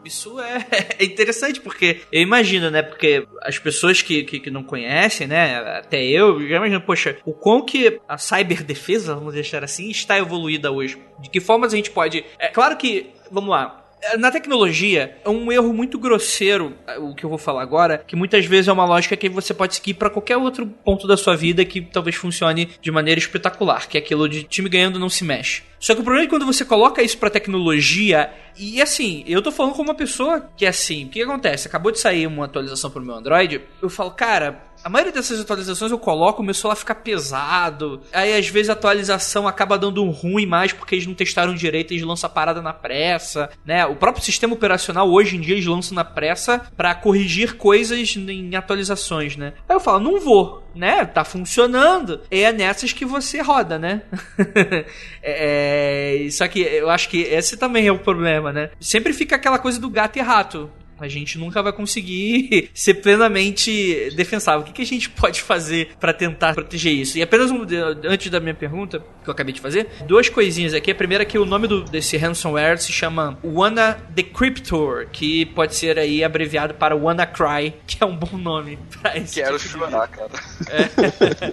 Isso é, é, interessante, porque eu imagino, né? Porque as pessoas que, que, que, não conhecem, né? Até eu, já imagino, poxa, o quão que a cyberdefesa, vamos deixar assim, está evoluída hoje. De que formas a gente pode. É claro que, vamos lá, Na tecnologia, é um erro muito grosseiro, o que eu vou falar agora, que muitas vezes é uma lógica que você pode seguir para qualquer outro ponto da sua vida que talvez funcione de maneira espetacular, que é aquilo de time ganhando não se mexe. Só que o problema é quando você coloca isso pra tecnologia, e assim, eu tô falando como uma pessoa que é assim, o que acontece? Acabou de sair uma atualização pro meu Android, eu falo, cara, a maioria dessas atualizações eu coloco, o meu celular fica pesado. Aí às vezes a atualização acaba dando um ruim mais porque eles não testaram direito, eles lançam a parada na pressa, né? O próprio sistema operacional hoje em dia eles lançam na pressa para corrigir coisas em atualizações, né? Aí eu falo, não vou, né? Tá funcionando. E é nessas que você roda, né? <laughs> é, só que eu acho que esse também é o problema, né? Sempre fica aquela coisa do gato e rato a gente nunca vai conseguir <laughs> ser plenamente defensável. O que, que a gente pode fazer para tentar proteger isso? E apenas um, antes da minha pergunta, que eu acabei de fazer, duas coisinhas aqui. A primeira é que o nome do, desse ransomware se chama Wanna Decryptor, que pode ser aí abreviado para WannaCry, <laughs> que é um bom nome pra esse Quero tipo chorar, cara. É.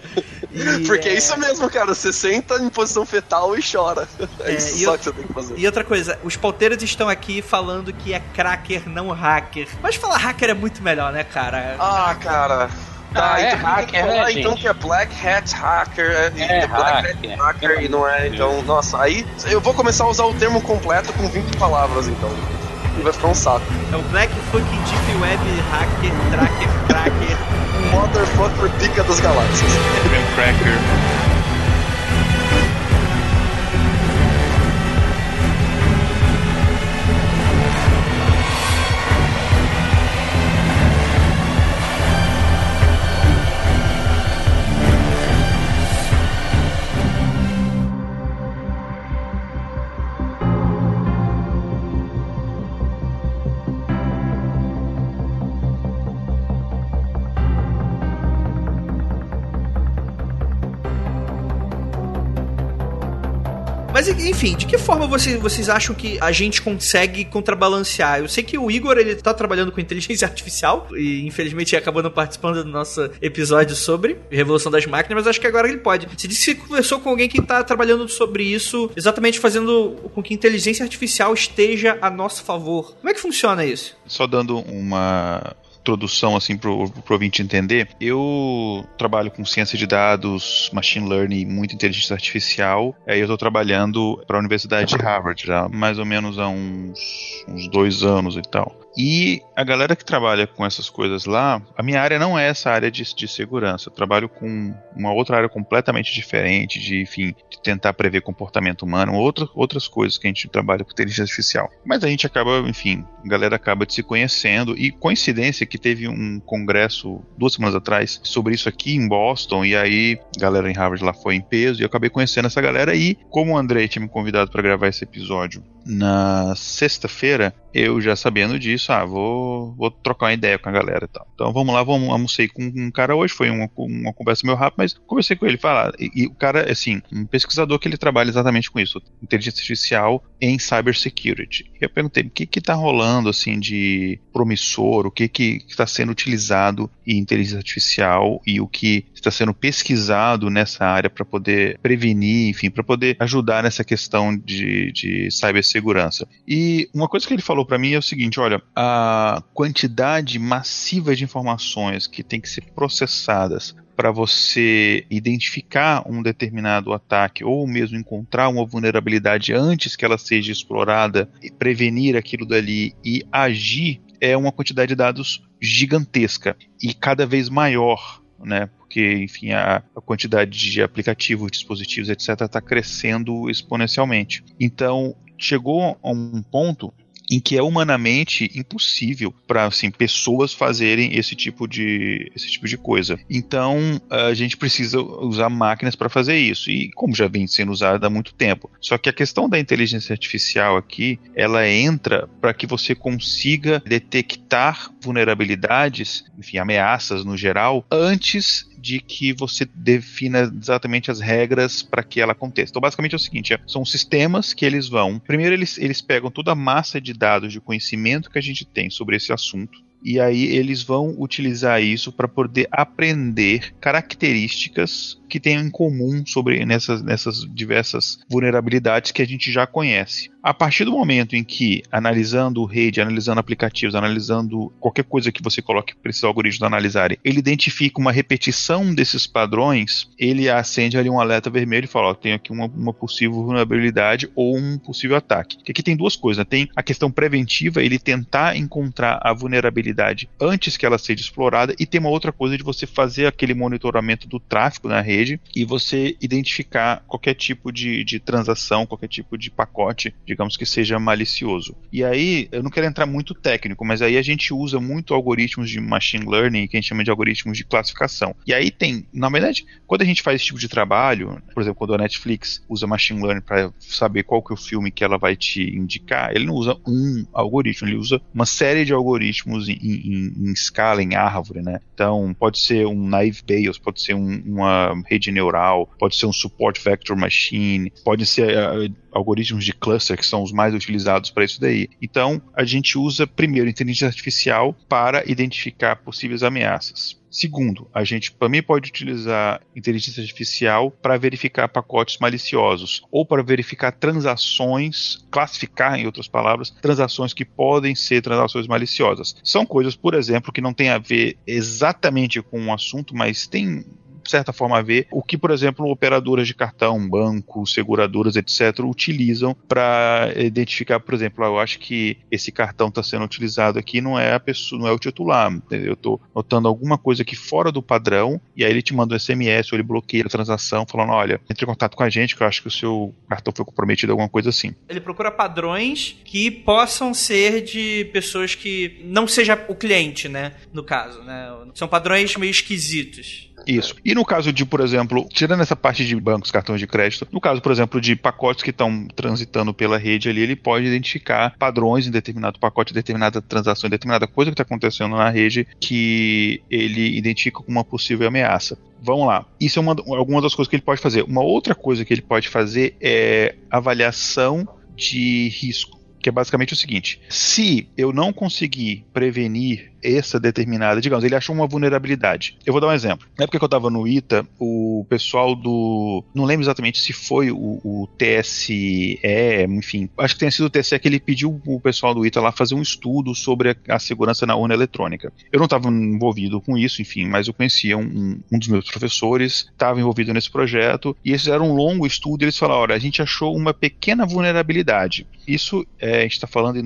<laughs> Porque é... é... isso mesmo, cara. Você senta em posição fetal e chora. É, é isso só eu... que você tem que fazer. E outra coisa, os pauteiros estão aqui falando que é cracker, não hacker hacker. Mas falar hacker é muito melhor, né, cara? Ah, cara. Tá, ah, é então, hacker, né, então que é Black Hat Hacker, é, é Black hacker. Hat Hacker e não é, então, nossa, aí eu vou começar a usar o termo completo com 20 palavras, então. E vai ficar um saco. É o Black Fucking Deep Web Hacker, Tracker, Cracker. <laughs> Motherfucker Pica das Galáxias. Cracker. Enfim, de que forma vocês, vocês acham que a gente consegue contrabalancear? Eu sei que o Igor ele tá trabalhando com inteligência <laughs> artificial e infelizmente acabou não participando do nosso episódio sobre Revolução das Máquinas, mas acho que agora ele pode. Você disse que conversou com alguém que tá trabalhando sobre isso, exatamente fazendo com que inteligência artificial esteja a nosso favor. Como é que funciona isso? Só dando uma introdução assim para o ouvinte entender, eu trabalho com ciência de dados, machine learning, muita inteligência artificial. Aí eu estou trabalhando para a Universidade de Harvard já mais ou menos há uns, uns dois anos e tal. E a galera que trabalha com essas coisas lá, a minha área não é essa área de, de segurança. Eu trabalho com uma outra área completamente diferente, de, enfim, de tentar prever comportamento humano, outra, outras coisas que a gente trabalha com inteligência artificial. Mas a gente acaba, enfim, a galera acaba de se conhecendo. E coincidência que teve um congresso duas semanas atrás sobre isso aqui em Boston, e aí a galera em Harvard lá foi em peso, e eu acabei conhecendo essa galera. E como o André tinha me convidado para gravar esse episódio na sexta-feira, eu já sabendo disso, ah, vou, vou trocar uma ideia com a galera e tal. Então vamos lá, vamos, almocei com um cara hoje, foi uma, uma conversa meio rápida, mas conversei com ele, falar, e, e, o cara, assim, um pesquisador que ele trabalha exatamente com isso, inteligência artificial em cybersecurity. E eu perguntei, o que que tá rolando, assim, de promissor, o que que está sendo utilizado em inteligência artificial e o que está sendo pesquisado nessa área para poder prevenir, enfim, para poder ajudar nessa questão de, de cibersegurança. E uma coisa que ele falou para mim é o seguinte: olha, a quantidade massiva de informações que tem que ser processadas para você identificar um determinado ataque ou mesmo encontrar uma vulnerabilidade antes que ela seja explorada e prevenir aquilo dali e agir é uma quantidade de dados gigantesca e cada vez maior, né? Porque, enfim, a, a quantidade de aplicativos, dispositivos, etc., está crescendo exponencialmente. Então, chegou a um ponto em que é humanamente impossível para assim pessoas fazerem esse tipo de esse tipo de coisa. Então a gente precisa usar máquinas para fazer isso e como já vem sendo usada há muito tempo. Só que a questão da inteligência artificial aqui, ela entra para que você consiga detectar vulnerabilidades, enfim, ameaças no geral antes de que você defina exatamente as regras para que ela aconteça. Então, basicamente é o seguinte: é, são sistemas que eles vão. Primeiro, eles, eles pegam toda a massa de dados de conhecimento que a gente tem sobre esse assunto e aí eles vão utilizar isso para poder aprender características que tenham em comum sobre nessas, nessas diversas vulnerabilidades que a gente já conhece. A partir do momento em que, analisando rede, analisando aplicativos, analisando qualquer coisa que você coloque para esses algoritmos analisarem, ele identifica uma repetição desses padrões, ele acende ali um alerta vermelho e fala: ó, tem aqui uma, uma possível vulnerabilidade ou um possível ataque. Porque aqui tem duas coisas: né? tem a questão preventiva, ele tentar encontrar a vulnerabilidade antes que ela seja explorada, e tem uma outra coisa de você fazer aquele monitoramento do tráfego na rede e você identificar qualquer tipo de, de transação, qualquer tipo de pacote, digamos que seja malicioso. E aí, eu não quero entrar muito técnico, mas aí a gente usa muito algoritmos de machine learning, que a gente chama de algoritmos de classificação. E aí tem, na verdade, quando a gente faz esse tipo de trabalho, por exemplo, quando a Netflix usa machine learning para saber qual que é o filme que ela vai te indicar, ele não usa um algoritmo, ele usa uma série de algoritmos em, em, em escala, em árvore, né? Então, pode ser um naive Bayes, pode ser um, uma rede neural, pode ser um support vector machine, pode ser uh, algoritmos de cluster, que são os mais utilizados para isso daí. Então, a gente usa primeiro inteligência artificial para identificar possíveis ameaças. Segundo, a gente também pode utilizar inteligência artificial para verificar pacotes maliciosos ou para verificar transações, classificar, em outras palavras, transações que podem ser transações maliciosas. São coisas, por exemplo, que não tem a ver exatamente com o um assunto, mas tem certa forma, ver o que, por exemplo, operadoras de cartão, bancos, seguradoras, etc., utilizam para identificar, por exemplo, eu acho que esse cartão está sendo utilizado aqui não é a pessoa, não é o titular. Eu estou notando alguma coisa aqui fora do padrão, e aí ele te manda um SMS ou ele bloqueia a transação, falando: olha, entre em contato com a gente, que eu acho que o seu cartão foi comprometido, alguma coisa assim. Ele procura padrões que possam ser de pessoas que não seja o cliente, né? No caso, né? São padrões meio esquisitos. Isso. E no caso de, por exemplo, tirando essa parte de bancos, cartões de crédito, no caso, por exemplo, de pacotes que estão transitando pela rede ali, ele pode identificar padrões em determinado pacote, determinada transação, determinada coisa que está acontecendo na rede que ele identifica como uma possível ameaça. Vamos lá. Isso é uma, alguma das coisas que ele pode fazer. Uma outra coisa que ele pode fazer é avaliação de risco que é basicamente o seguinte: se eu não conseguir prevenir essa determinada, digamos, ele achou uma vulnerabilidade. Eu vou dar um exemplo. Na época que eu estava no ITA, o pessoal do. Não lembro exatamente se foi o, o, TSE, enfim, acho que tenha sido o TSE que ele pediu o pessoal do ITA lá fazer um estudo sobre a, a segurança na urna eletrônica. Eu não estava envolvido com isso, enfim, mas eu conhecia um, um dos meus professores, estava envolvido nesse projeto, e eles fizeram um longo estudo e eles falaram: olha, a gente achou uma pequena vulnerabilidade. Isso, é, a gente está falando em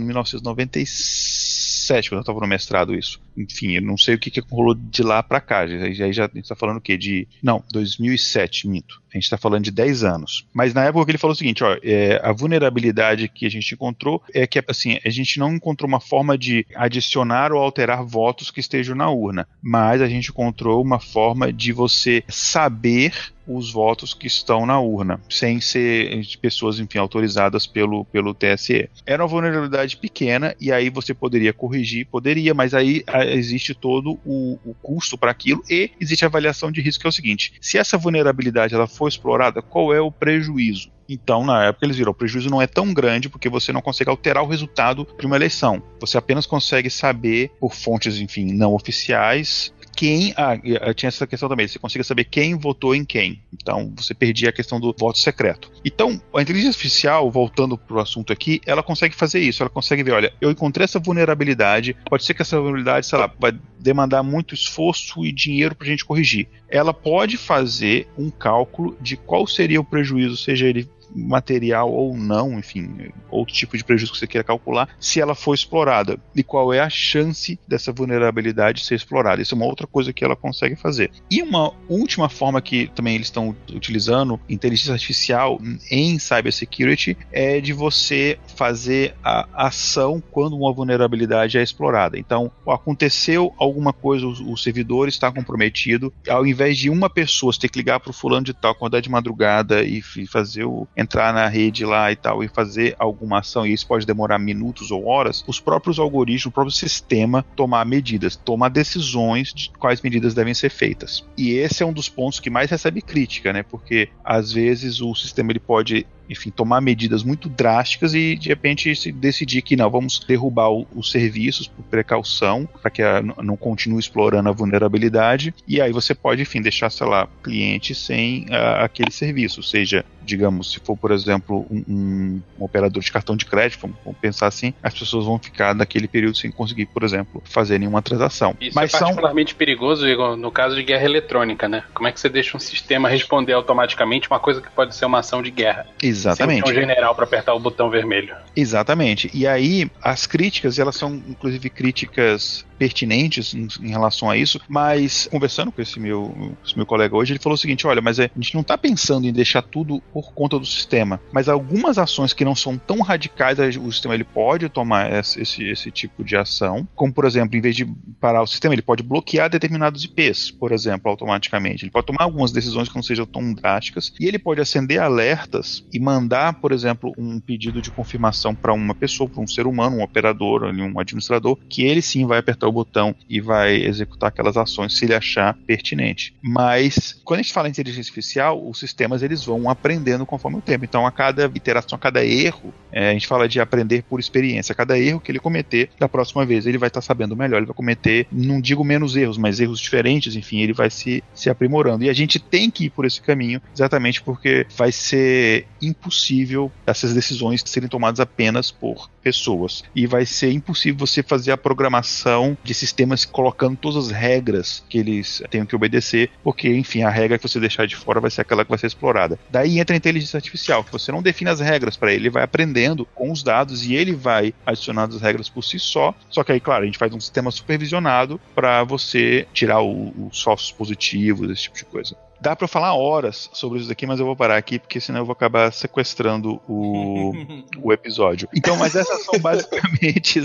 1997, quando eu estava no mestrado, isso. Enfim, eu não sei o que, que rolou de lá para cá. Aí já, já a gente está falando o quê? De. Não, 2007, minto. A gente está falando de 10 anos. Mas na época ele falou o seguinte: ó, é, a vulnerabilidade que a gente encontrou é que assim, a gente não encontrou uma forma de adicionar ou alterar votos que estejam na urna, mas a gente encontrou uma forma de você saber os votos que estão na urna, sem ser pessoas, enfim, autorizadas pelo, pelo TSE. Era uma vulnerabilidade pequena e aí você poderia corrigir, poderia, mas aí existe todo o, o custo para aquilo e existe a avaliação de risco que é o seguinte: se essa vulnerabilidade ela for for explorada, qual é o prejuízo? Então, na época, eles viram: o prejuízo não é tão grande porque você não consegue alterar o resultado de uma eleição. Você apenas consegue saber, por fontes, enfim, não oficiais, quem. Ah, tinha essa questão também, você conseguia saber quem votou em quem. Então você perdia a questão do voto secreto. Então, a inteligência artificial, voltando para o assunto aqui, ela consegue fazer isso. Ela consegue ver: olha, eu encontrei essa vulnerabilidade, pode ser que essa vulnerabilidade, sei lá, vai demandar muito esforço e dinheiro para a gente corrigir. Ela pode fazer um cálculo de qual seria o prejuízo, seja ele material ou não, enfim, outro tipo de prejuízo que você queira calcular, se ela for explorada e qual é a chance dessa vulnerabilidade ser explorada. Isso é uma outra coisa que ela consegue fazer. E uma última forma que também eles estão utilizando inteligência artificial em cybersecurity é de você fazer a ação quando uma vulnerabilidade é explorada. Então, aconteceu alguma coisa, o, servidor está comprometido, ao invés de uma pessoa ter que ligar para o fulano de tal, acordar de madrugada e fazer o entrar na rede lá e tal e fazer alguma ação, e isso pode demorar minutos ou horas, os próprios algoritmos, o próprio sistema tomar medidas, tomar decisões de quais medidas devem ser feitas. E esse é um dos pontos que mais recebe crítica, né? Porque às vezes o sistema ele pode enfim, tomar medidas muito drásticas e de repente se decidir que não, vamos derrubar o, os serviços por precaução, para que a, não continue explorando a vulnerabilidade, e aí você pode, enfim, deixar, sei lá, cliente sem uh, aquele serviço, seja digamos, se for, por exemplo, um, um, um operador de cartão de crédito, vamos, vamos, pensar assim, as pessoas vão ficar naquele período sem conseguir, por exemplo, fazer nenhuma transação. Isso Mas é particularmente são... perigoso, Igor, no caso de guerra eletrônica, né? Como é que você deixa um sistema responder automaticamente uma coisa que pode ser uma ação de guerra? Exatamente. Sem um general para apertar o botão vermelho. Exatamente. E aí, as críticas, elas são, inclusive, críticas pertinentes em, em, relação a isso, mas conversando com esse meu, esse meu colega hoje, ele falou o seguinte: olha, mas é, a gente não está pensando em deixar tudo por conta do sistema, mas algumas ações que não são tão radicais, o sistema ele pode tomar esse, esse, esse tipo de ação, como por exemplo, em vez de parar o sistema, ele pode bloquear determinados IPs, por exemplo, automaticamente. Ele pode tomar algumas decisões que não sejam tão drásticas e ele pode acender alertas e mandar, por exemplo, um pedido de confirmação para uma pessoa, para um ser humano, um operador, um administrador, que ele sim vai apertar o botão e vai executar aquelas ações se ele achar pertinente. Mas quando a gente fala em inteligência artificial, os sistemas eles vão aprendendo conforme o tempo. Então, a cada iteração, a cada erro, é, a gente fala de aprender por experiência. A cada erro que ele cometer, da próxima vez ele vai estar tá sabendo melhor. Ele vai cometer, não digo menos erros, mas erros diferentes. Enfim, ele vai se, se aprimorando. E a gente tem que ir por esse caminho, exatamente porque vai ser impossível essas decisões serem tomadas apenas por pessoas. E vai ser impossível você fazer a programação de sistemas colocando todas as regras que eles tenham que obedecer, porque, enfim, a regra que você deixar de fora vai ser aquela que vai ser explorada. Daí entra a inteligência artificial, que você não define as regras para ele, ele vai aprendendo com os dados e ele vai adicionando as regras por si só. Só que aí, claro, a gente faz um sistema supervisionado para você tirar os falsos positivos, esse tipo de coisa. Dá para falar horas sobre isso daqui, mas eu vou parar aqui porque senão eu vou acabar sequestrando o, <laughs> o episódio. Então, mas essas são <laughs> basicamente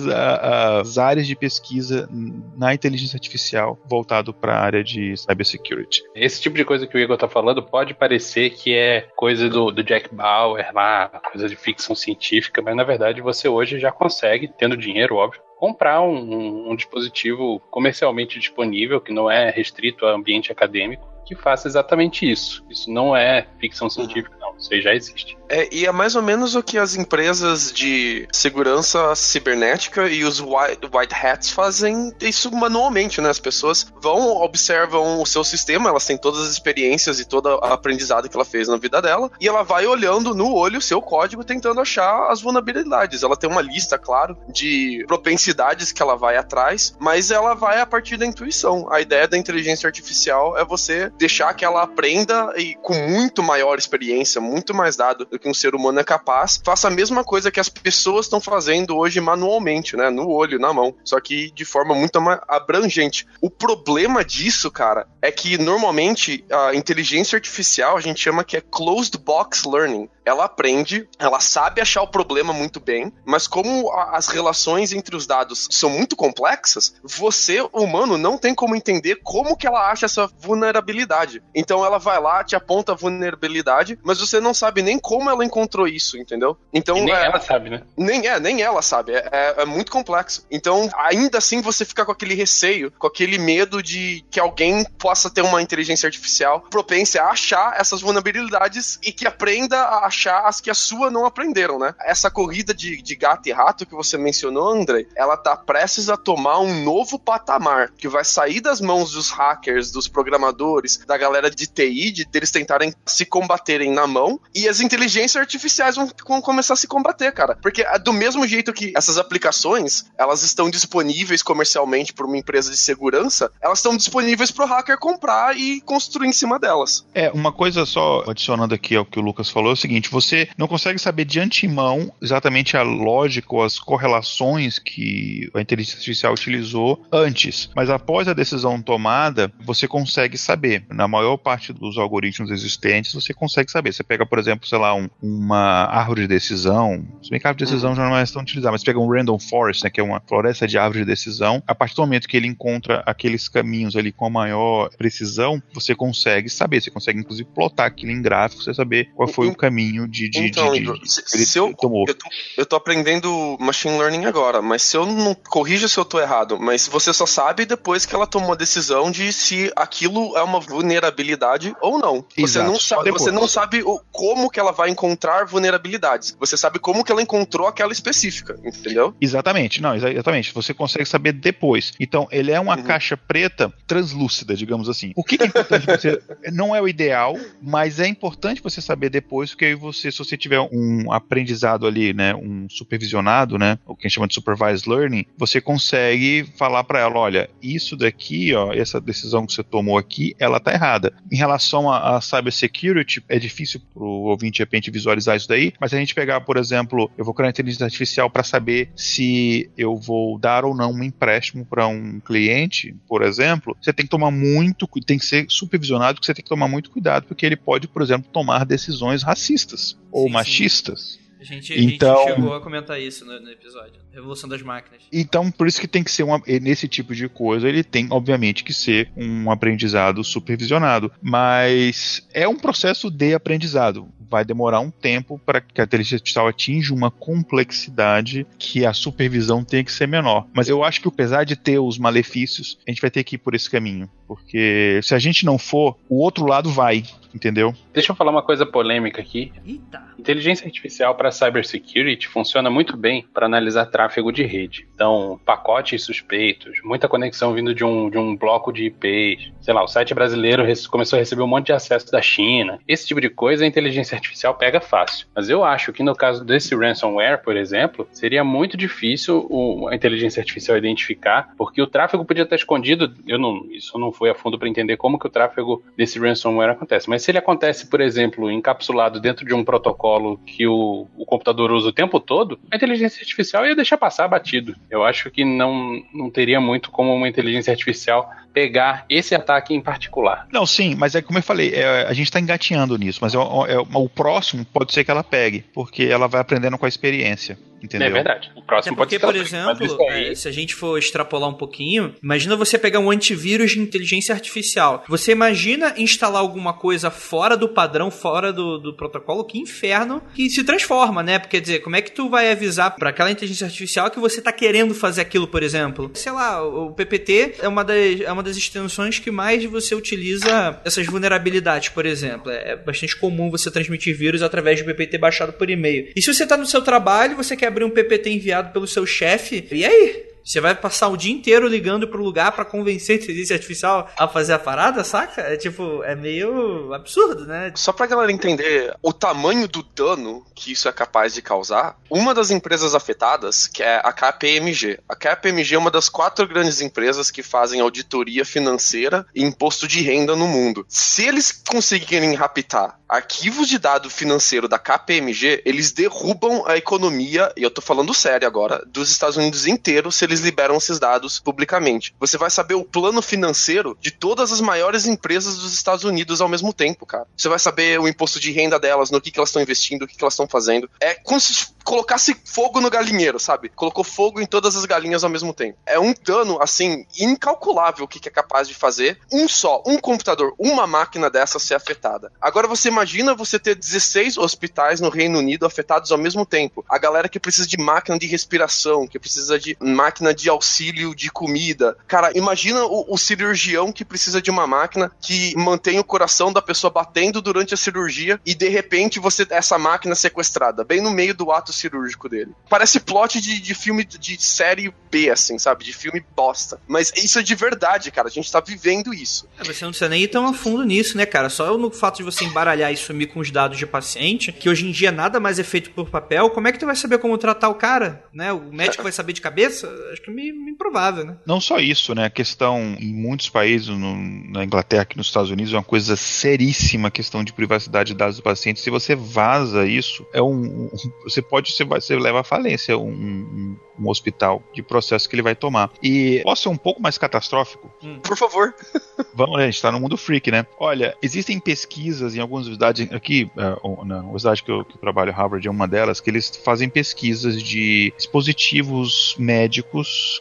as áreas de pesquisa na inteligência artificial voltado para a área de cybersecurity. Esse tipo de coisa que o Igor tá falando pode parecer que é coisa do, do Jack Bauer lá, coisa de ficção científica, mas na verdade você hoje já consegue, tendo dinheiro, óbvio, comprar um, um, um dispositivo comercialmente disponível que não é restrito a ambiente acadêmico que faça exatamente isso. Isso não é ficção científica. Isso aí já existe. É, e é mais ou menos o que as empresas de segurança cibernética e os white, white hats fazem isso manualmente, né? As pessoas vão, observam o seu sistema, elas têm todas as experiências e todo o aprendizado que ela fez na vida dela, e ela vai olhando no olho o seu código tentando achar as vulnerabilidades. Ela tem uma lista, claro, de propensidades que ela vai atrás, mas ela vai a partir da intuição. A ideia da inteligência artificial é você deixar que ela aprenda e com muito maior experiência, muito mais dado do que um ser humano é capaz, faça a mesma coisa que as pessoas estão fazendo hoje manualmente, né? No olho, na mão. Só que de forma muito abrangente. O problema disso, cara, é que normalmente a inteligência artificial a gente chama que é closed box learning. Ela aprende, ela sabe achar o problema muito bem, mas como as relações entre os dados são muito complexas, você, humano, não tem como entender como que ela acha essa vulnerabilidade. Então ela vai lá, te aponta a vulnerabilidade, mas você não sabe nem como ela encontrou isso, entendeu? Então e nem é, ela sabe, né? Nem é, nem ela sabe. É, é, é, muito complexo. Então, ainda assim, você fica com aquele receio, com aquele medo de que alguém possa ter uma inteligência artificial propensa a achar essas vulnerabilidades e que aprenda a achar as que a sua não aprenderam, né? Essa corrida de, de gato e rato que você mencionou, André, ela tá prestes a tomar um novo patamar que vai sair das mãos dos hackers, dos programadores, da galera de TI, de eles tentarem se combaterem na mão, e as inteligências artificiais vão, vão começar a se combater, cara. Porque é do mesmo jeito que essas aplicações, elas estão disponíveis comercialmente por uma empresa de segurança, elas estão disponíveis para o hacker comprar e construir em cima delas. É, uma coisa só adicionando aqui ao que o Lucas falou é o seguinte, você não consegue saber de antemão exatamente a lógica ou as correlações que a inteligência artificial utilizou antes, mas após a decisão tomada, você consegue saber na maior parte dos algoritmos existentes, você consegue saber. Você pega, por exemplo, sei lá, um, uma árvore de decisão, se bem que a árvore de decisão uhum. já não é tão utilizada, mas pega um random forest, né, que é uma floresta de árvore de decisão, a partir do momento que ele encontra aqueles caminhos ali com a maior precisão, você consegue saber, você consegue inclusive plotar aquilo em gráfico, você saber qual foi o caminho de, de, então, de, de, de se, se eu, tomou. Eu tô, eu tô aprendendo machine learning agora, mas se eu não corrija se eu tô errado, mas você só sabe depois que ela tomou a decisão de se aquilo é uma vulnerabilidade ou não. Você Exato, não sabe, você não sabe o, como que ela vai encontrar vulnerabilidades. Você sabe como que ela encontrou aquela específica, entendeu? Exatamente, não, exatamente. Você consegue saber depois. Então, ele é uma uhum. caixa preta translúcida, digamos assim. O que, que é importante <laughs> você. Não é o ideal, mas é importante você saber depois, porque aí você, se você tiver um aprendizado ali, né, um supervisionado, né, o que a gente chama de supervised learning, você consegue falar para ela, olha, isso daqui, ó, essa decisão que você tomou aqui, ela tá errada. Em relação a, a cybersecurity, é difícil pro ouvinte de repente visualizar isso daí, mas se a gente pegar, por exemplo, eu vou criar inteligência artificial para saber se eu vou dar ou não um empréstimo para um cliente, por exemplo, você tem que tomar muito, tem que ser supervisionado, que você tem que tomar muito cuidado, porque ele pode, por exemplo, tomar decisões racistas ou sim, machistas. Sim. A gente, então, a gente chegou a comentar isso no, no, episódio. Revolução das máquinas. Então, por isso que tem que ser uma. Nesse tipo de coisa, ele tem, obviamente, que ser um aprendizado supervisionado. Mas é um processo de aprendizado vai demorar um tempo para que a inteligência artificial atinja uma complexidade que a supervisão tem que ser menor. Mas eu acho que apesar de ter os malefícios, a gente vai ter que ir por esse caminho. Porque se a gente não for, o outro lado vai, entendeu? Deixa eu falar uma coisa polêmica aqui. Eita. Inteligência artificial para cybersecurity funciona muito bem para analisar tráfego de rede. Então, pacotes suspeitos, muita conexão vindo de um, de um bloco de IPs. Sei lá, o site brasileiro começou a receber um monte de acesso da China. Esse tipo de coisa a inteligência artificial pega fácil. Mas eu acho que no caso desse ransomware, por exemplo, seria muito difícil o, a inteligência artificial identificar, porque o tráfego podia estar escondido. Eu não, isso não foi a fundo para entender como que o tráfego desse ransomware acontece. Mas se ele acontece, por exemplo, encapsulado dentro de um protocolo que o, o computador usa o tempo todo, a inteligência artificial ia deixar passar batido. Eu acho que não, não teria muito como uma inteligência artificial pegar esse ataque em particular. Não, sim, mas é como eu falei, é, a gente está engatinhando nisso, mas é, é, o próximo pode ser que ela pegue, porque ela vai aprendendo com a experiência. Entendeu? É verdade. O próximo porque, pode ser. Por exemplo, aí... é, se a gente for extrapolar um pouquinho, imagina você pegar um antivírus de inteligência artificial. Você imagina instalar alguma coisa fora do padrão, fora do, do protocolo, que inferno que se transforma, né? Porque, quer dizer, como é que tu vai avisar para aquela inteligência artificial que você tá querendo fazer aquilo, por exemplo? Sei lá, o PPT é uma das, é uma das extensões que mais você utiliza essas vulnerabilidades, por exemplo. É bastante comum você transmitir vírus através do PPT baixado por e-mail. E se você tá no seu trabalho, você quer abrir um PPT enviado pelo seu chefe, e aí? Você vai passar o dia inteiro ligando pro lugar para convencer a inteligência artificial a fazer a parada, saca? É tipo, é meio absurdo, né? Só pra galera entender o tamanho do dano que isso é capaz de causar, uma das empresas afetadas, que é a KPMG. A KPMG é uma das quatro grandes empresas que fazem auditoria financeira e imposto de renda no mundo. Se eles conseguirem raptar arquivos de dado financeiro da KPMG, eles derrubam a economia, e eu tô falando sério agora, dos Estados Unidos inteiro se eles eles liberam esses dados publicamente. Você vai saber o plano financeiro de todas as maiores empresas dos Estados Unidos ao mesmo tempo, cara. Você vai saber o imposto de renda delas, no que, que elas estão investindo, o que, que elas estão fazendo. É como se colocasse fogo no galinheiro, sabe? Colocou fogo em todas as galinhas ao mesmo tempo. É um dano, assim, incalculável o que, que é capaz de fazer um só, um computador, uma máquina dessa ser afetada. Agora você imagina você ter 16 hospitais no Reino Unido afetados ao mesmo tempo. A galera que precisa de máquina de respiração, que precisa de máquina máquina de auxílio de comida. Cara, imagina o, o, cirurgião que precisa de uma máquina que mantém o coração da pessoa batendo durante a cirurgia e de repente você essa máquina sequestrada, bem no meio do ato cirúrgico dele. Parece plot de, de filme de série B, assim, sabe? De filme bosta. Mas isso é de verdade, cara. A gente tá vivendo isso. É, você não precisa nem ir tão a fundo nisso, né, cara? Só no fato de você embaralhar e sumir com os dados de paciente, que hoje em dia nada mais é feito por papel, como é que tu vai saber como tratar o cara? Né? O médico vai saber de cabeça? Acho que é meio, meio improvável, né? Não só isso, né? A questão em muitos países, no, na Inglaterra, aqui nos Estados Unidos, é uma coisa seríssima a questão de privacidade de dados do paciente. Se você vaza isso, é um, um você pode você, vai, você leva à falência um, um, um, hospital de processo que ele vai tomar. E posso ser um pouco mais catastrófico? Hum. Por favor. <laughs> Vamos? A gente tá no mundo freak, né? Olha, existem pesquisas em algumas universidades aqui, uh, na universidade que eu, que eu trabalho, Harvard é uma delas, que eles fazem pesquisas de dispositivos médicos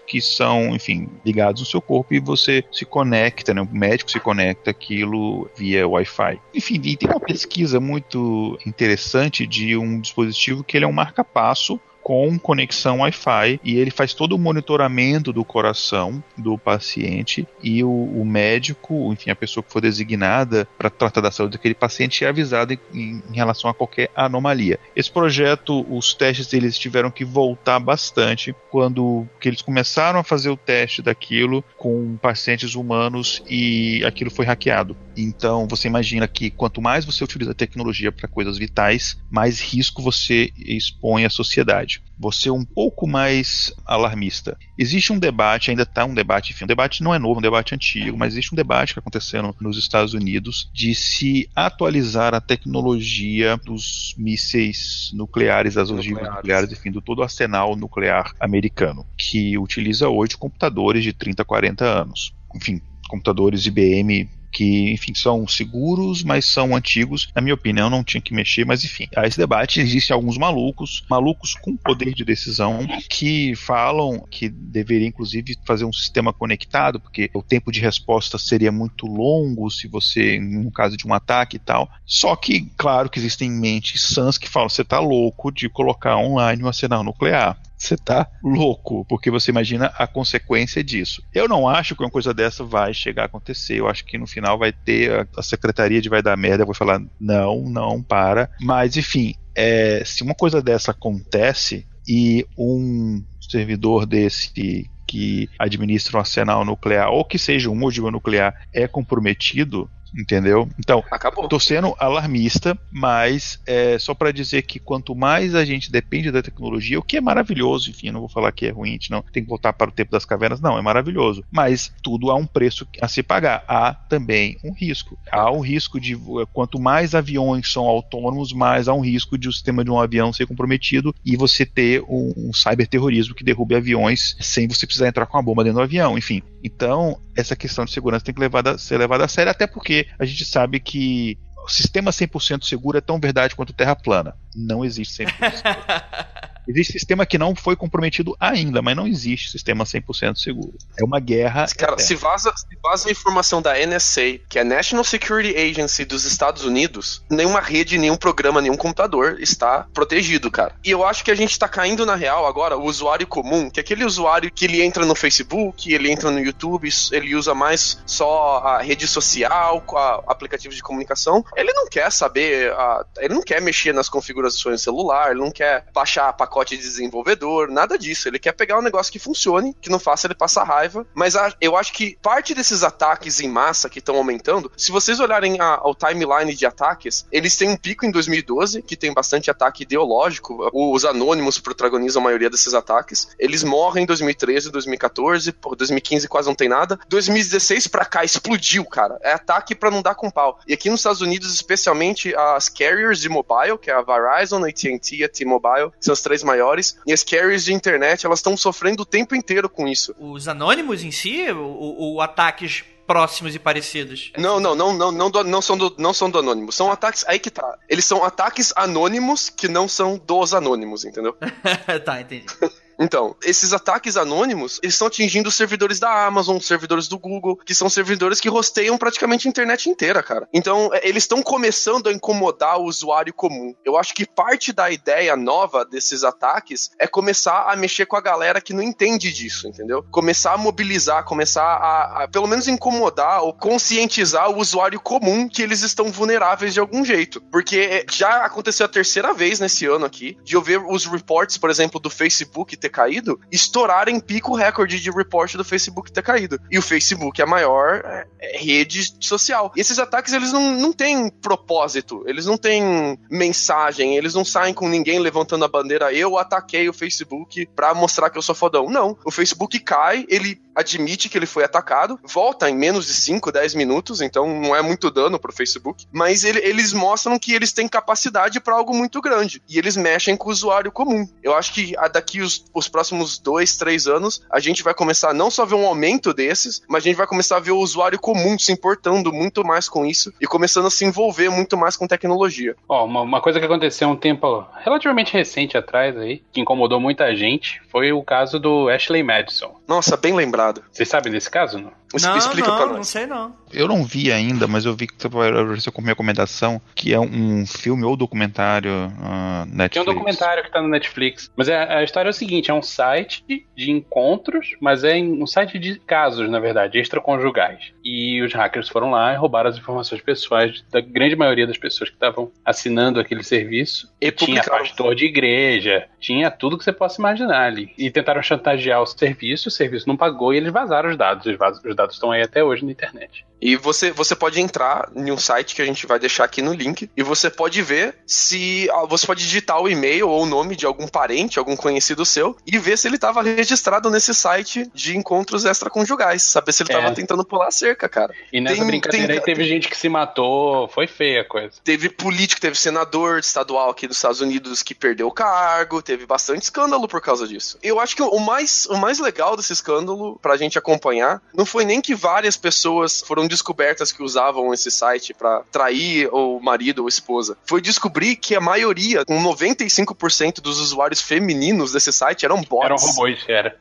que são, enfim, ligados no seu corpo e você se conecta, né? O médico se conecta aquilo via Wi-Fi. Enfim, e tem uma pesquisa muito interessante de um dispositivo que ele é um marca-passo com conexão Wi-Fi e ele faz todo o monitoramento do coração do paciente e o, o médico, enfim, a pessoa que for designada para tratar da saúde daquele paciente é avisada em, em, relação a qualquer anomalia. Esse projeto, os testes eles tiveram que voltar bastante quando que eles começaram a fazer o teste daquilo com pacientes humanos e aquilo foi hackeado. Então você imagina que quanto mais você utiliza a tecnologia para coisas vitais, mais risco você expõe à sociedade. Você é um pouco mais alarmista. Existe um debate, ainda está um debate, enfim, um debate não é novo, um debate antigo, mas existe um debate que está acontecendo nos Estados Unidos de se atualizar a tecnologia dos mísseis nucleares, das ogivas nucleares, enfim, do todo o arsenal nuclear americano, que utiliza hoje computadores de 30, 40 anos. Enfim, computadores IBM que, enfim, são seguros, mas são antigos. Na minha opinião, não tinha que mexer, mas enfim, a esse debate existem alguns malucos, malucos com poder de decisão, que falam que deveria, inclusive, fazer um sistema conectado, porque o tempo de resposta seria muito longo se você, no caso de um ataque e tal. Só que, claro, que existem mentes sãs que falam: você tá louco de colocar online um arsenal nuclear você tá louco, porque você imagina a consequência disso. Eu não acho que uma coisa dessa vai chegar a acontecer. Eu acho que no final vai ter a, a secretaria de vai dar merda, vai falar não, não, para. Mas enfim, é, se uma coisa dessa acontece e um servidor desse que administra um arsenal nuclear ou que seja um ogiva nuclear é comprometido, entendeu? Então, Acabou. tô sendo alarmista, mas é só para dizer que quanto mais a gente depende da tecnologia, o que é maravilhoso, enfim, não vou falar que é ruim, não tem que voltar para o tempo das cavernas, não, é maravilhoso, mas tudo há um preço a se pagar, há também um risco. Há o risco de quanto mais aviões são autônomos, mais há um risco de o sistema de um avião ser comprometido e você ter um, um cyberterrorismo que derrube aviões sem você precisar entrar com a bomba dentro do avião, enfim. Então, essa questão de segurança tem que levada, ser levada a sério, até porque a gente sabe que o sistema 100% seguro é tão verdade quanto terra plana. Não existe 100% seguro. <laughs> Existe sistema que não foi comprometido ainda, mas não existe sistema 100% seguro. É uma guerra. Cara, se vaza, se vaza a informação da NSA, que é a National Security Agency dos Estados Unidos, nenhuma rede, nenhum programa, nenhum computador está protegido, cara. E eu acho que a gente tá caindo na real agora, o usuário comum, que é aquele usuário que ele entra no Facebook, ele entra no YouTube, ele usa mais só a rede social, a aplicativos de comunicação. Ele não quer saber, a, ele não quer mexer nas configurações do celular, ele não quer baixar pacote pacote de desenvolvedor, nada disso. Ele quer pegar um negócio que funcione, que não faça ele passar raiva. Mas a, eu acho que parte desses ataques em massa que estão aumentando, se vocês olharem a, ao timeline de ataques, eles têm um pico em 2012, que tem bastante ataque ideológico. Os anônimos protagonizam a maioria desses ataques. Eles morrem em 2013, 2014, por 2015 quase não tem nada. 2016 pra cá explodiu, cara. É ataque para não dar com pau. E aqui nos Estados Unidos, especialmente as carriers de mobile, que é a Verizon, AT&T e a T-Mobile, são as três maiores, e as carriers de internet, elas estão sofrendo o tempo inteiro com isso. Os anônimos em si, ou, ataques próximos e parecidos. Não, não, não, não, não, do, não, são do, não são do anônimo. São ataques. Aí que tá. Eles são ataques anônimos que não são dos anônimos, entendeu? <laughs> tá, entendi. <laughs> Então, esses ataques anônimos, eles estão atingindo os servidores da Amazon, os servidores do Google, que são servidores que rosteiam praticamente a internet inteira, cara. Então, é, eles estão começando a incomodar o usuário comum. Eu acho que parte da ideia nova desses ataques é começar a mexer com a galera que não entende disso, entendeu? Começar a mobilizar, começar a, a pelo menos incomodar ou conscientizar o usuário comum que eles estão vulneráveis de algum jeito. Porque é, já aconteceu a terceira vez nesse ano aqui de eu ver os reports, por exemplo, do Facebook ter caído, estourarem pico recorde de report do Facebook ter caído. E o Facebook é a maior é, é, rede social. E esses ataques, eles não, não têm propósito, eles não têm mensagem, eles não saem com ninguém levantando a bandeira, eu ataquei o Facebook pra mostrar que eu sou fodão. Não. O Facebook cai, ele admite que ele foi atacado, volta em menos de 5, 10 minutos, então não é muito dano pro Facebook, mas ele, eles mostram que eles têm capacidade para algo muito grande. E eles mexem com o usuário comum. Eu acho que daqui os, os próximos dois, três anos, a gente vai começar não só a ver um aumento desses, mas a gente vai começar a ver o usuário comum se importando muito mais com isso e começando a se envolver muito mais com tecnologia. Ó, uma, uma coisa que aconteceu um tempo relativamente recente atrás aí, que incomodou muita gente, foi o caso do Ashley Madison. Nossa, bem lembrado. Vocês sabem desse caso, não? Não, Explica não, pra não nós. sei não. Eu não vi ainda, mas eu vi que você apareceu com recomendação, que é um filme ou documentário ah, Netflix. Tem um documentário que tá no Netflix. Mas é- a história é o seguinte: é um site de encontros, mas é um site de casos, na verdade, extraconjugais. E os hackers foram lá e roubaram as informações pessoais da grande maioria das pessoas que estavam assinando aquele serviço. E Tinha pastor de igreja, tinha tudo que você possa imaginar ali. E tentaram chantagear o serviço, o serviço não pagou e eles vazaram os dados. Os, vaz- os dados estão aí até hoje na internet. E você, você pode entrar em um site que a gente vai deixar aqui no link e você pode ver se. ah, Você pode digitar o e-mail ou o nome de algum parente, algum conhecido seu, e ver se ele estava registrado nesse site de encontros extraconjugais. Saber se ele É. estava tentando pular a cerca, cara. E nessa Tem- brincadeira tem- aí teve gente que se matou, foi feia a coisa. Teve político, teve senador estadual aqui dos Estados Unidos que perdeu o cargo, teve bastante escândalo por causa disso. Eu acho que o mais, o mais legal desse escândalo, pra gente acompanhar, não foi nem que várias pessoas foram descobertas que usavam esse site pra trair o marido ou esposa. Foi descobrir que a maioria, com 95% dos usuários femininos desse site eram bots. Eram robôs, era.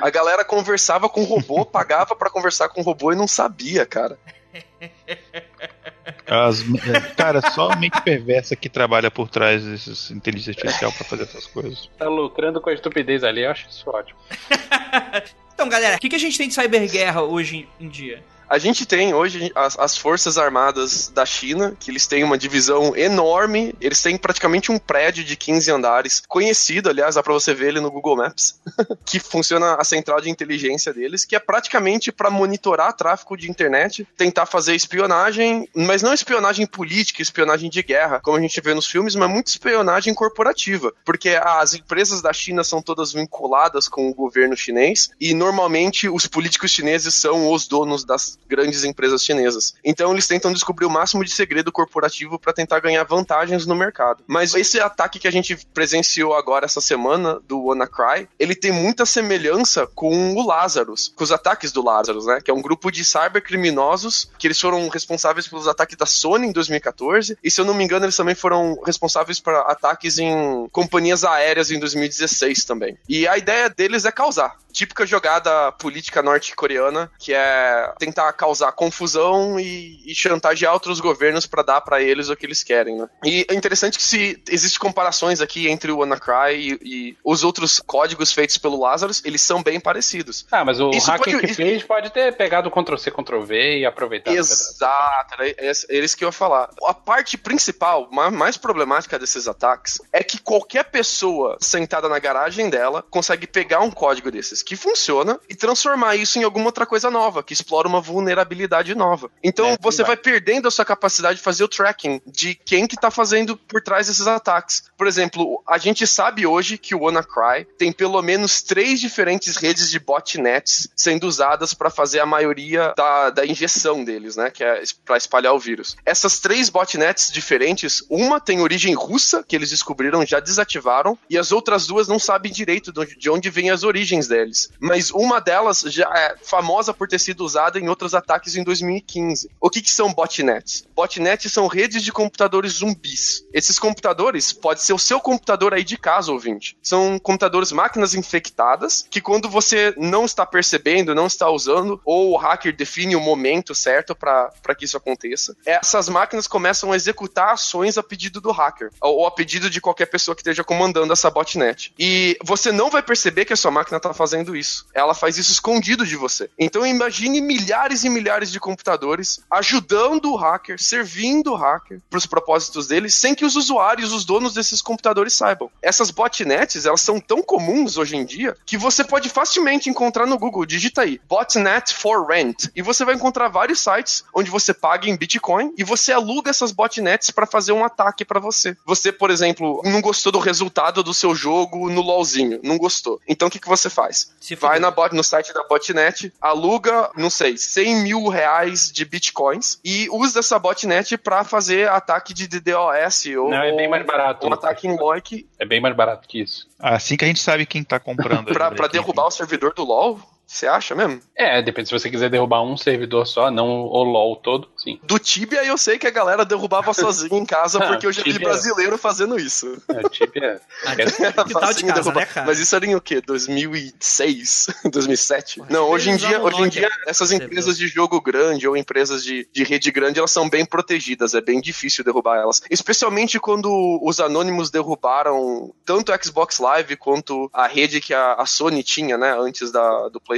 A galera conversava com o robô, pagava pra conversar com o robô e não sabia, cara. As, é, cara, só a mente perversa que trabalha por trás desses inteligência artificial pra fazer essas coisas. Tá lucrando com a estupidez ali, eu acho isso ótimo. <laughs> Então, galera, o que, que a gente tem de cyberguerra hoje em dia? A gente tem hoje as, as Forças Armadas da China, que eles têm uma divisão enorme, eles têm praticamente um prédio de 15 andares, conhecido, aliás, dá pra você ver ele no Google Maps, <laughs> que funciona a central de inteligência deles, que é praticamente pra monitorar tráfego de internet, tentar fazer espionagem, mas não espionagem política, espionagem de guerra, como a gente vê nos filmes, mas muito espionagem corporativa, porque as empresas da China são todas vinculadas com o governo chinês e normalmente os políticos chineses são os donos das grandes empresas chinesas. Então eles tentam descobrir o máximo de segredo corporativo para tentar ganhar vantagens no mercado. Mas esse ataque que a gente presenciou agora essa semana do WannaCry, ele tem muita semelhança com o Lazarus, com os ataques do Lazarus, né? Que é um grupo de cybercriminosos que eles foram responsáveis pelos ataques da Sony em 2014 e se eu não me engano eles também foram responsáveis por ataques em companhias aéreas em 2016 também. E a ideia deles é causar típica jogada política norte-coreana, que é tentar causar confusão e, e chantagear outros governos para dar para eles o que eles querem, né? E é interessante que se existem comparações aqui entre o WannaCry e, e os outros códigos feitos pelo Lazarus, eles são bem parecidos. Ah, mas o Isso hacker pode- que fez pode ter pegado o Ctrl-C, Ctrl-V e aproveitado. Exato, era esse- era isso que eu ia falar. A parte principal, ma- mais problemática desses ataques, é que qualquer pessoa sentada na garagem dela consegue pegar um código desses que funciona e transformar isso em alguma outra coisa nova, que explora uma vulnerabilidade nova. Então É, você vai. vai perdendo a sua capacidade de fazer o tracking de quem que tá fazendo por trás desses ataques. Por exemplo, a gente sabe hoje que o WannaCry tem pelo menos três diferentes redes de botnets sendo usadas para fazer a maioria da, da injeção deles, né? Que é para espalhar o vírus. Essas três botnets diferentes, uma tem origem russa, que eles descobriram, já desativaram, e as outras duas não sabem direito de onde- de onde vêm as origens deles. Mas uma delas já é famosa por ter sido usada em outros ataques em 2015. O que, que são botnets? Botnets são redes de computadores zumbis. Esses computadores pode ser o seu computador aí de casa, ouvinte. São computadores máquinas infectadas que quando você não está percebendo, não está usando, ou o hacker define o momento certo para que isso aconteça, essas máquinas começam a executar ações a pedido do hacker ou, a pedido de qualquer pessoa que esteja comandando essa botnet. E você não vai perceber que a sua máquina está fazendo isso. Ela faz isso escondido de você. Então imagine milhares e milhares de computadores ajudando o hacker, servindo o hacker para os propósitos dele, sem que os usuários, os donos desses computadores saibam. Essas botnets, elas são tão comuns hoje em dia que você pode facilmente encontrar no Google, digita aí, botnet for rent, e você vai encontrar vários sites onde você paga em Bitcoin e você aluga essas botnets para fazer um ataque para você. Você, por exemplo, não gostou do resultado do seu jogo no LoLzinho, não gostou. Então o que, que você faz? Se Vai na bot, no site da botnet, aluga, não sei, 100 mil reais de bitcoins e usa essa botnet pra fazer ataque de DDoS ou Não, é bem mais barato. um ataque em loik É bem mais barato que isso. Assim que a gente sabe quem tá comprando. pra, né, derrubar o servidor do LoL. Você acha mesmo? É, depende se você quiser derrubar um servidor só, não o LoL todo, sim. Do Tibia eu sei que a galera derrubava sozinha em casa, <laughs> Ah, porque eu já vi brasileiro fazendo isso. É, o Tibia é... Era Que tal <laughs> de casa, derrubar. né? Mas isso era em o quê? 2006? 2007? Pô, Não, hoje em dia, hoje em dia essas empresas de jogo grande ou empresas de, de rede grande, elas são bem protegidas, é bem difícil derrubar elas. Especialmente quando os anônimos derrubaram tanto o Xbox Live quanto a rede que a, a Sony tinha, né, antes da, do PlayStation.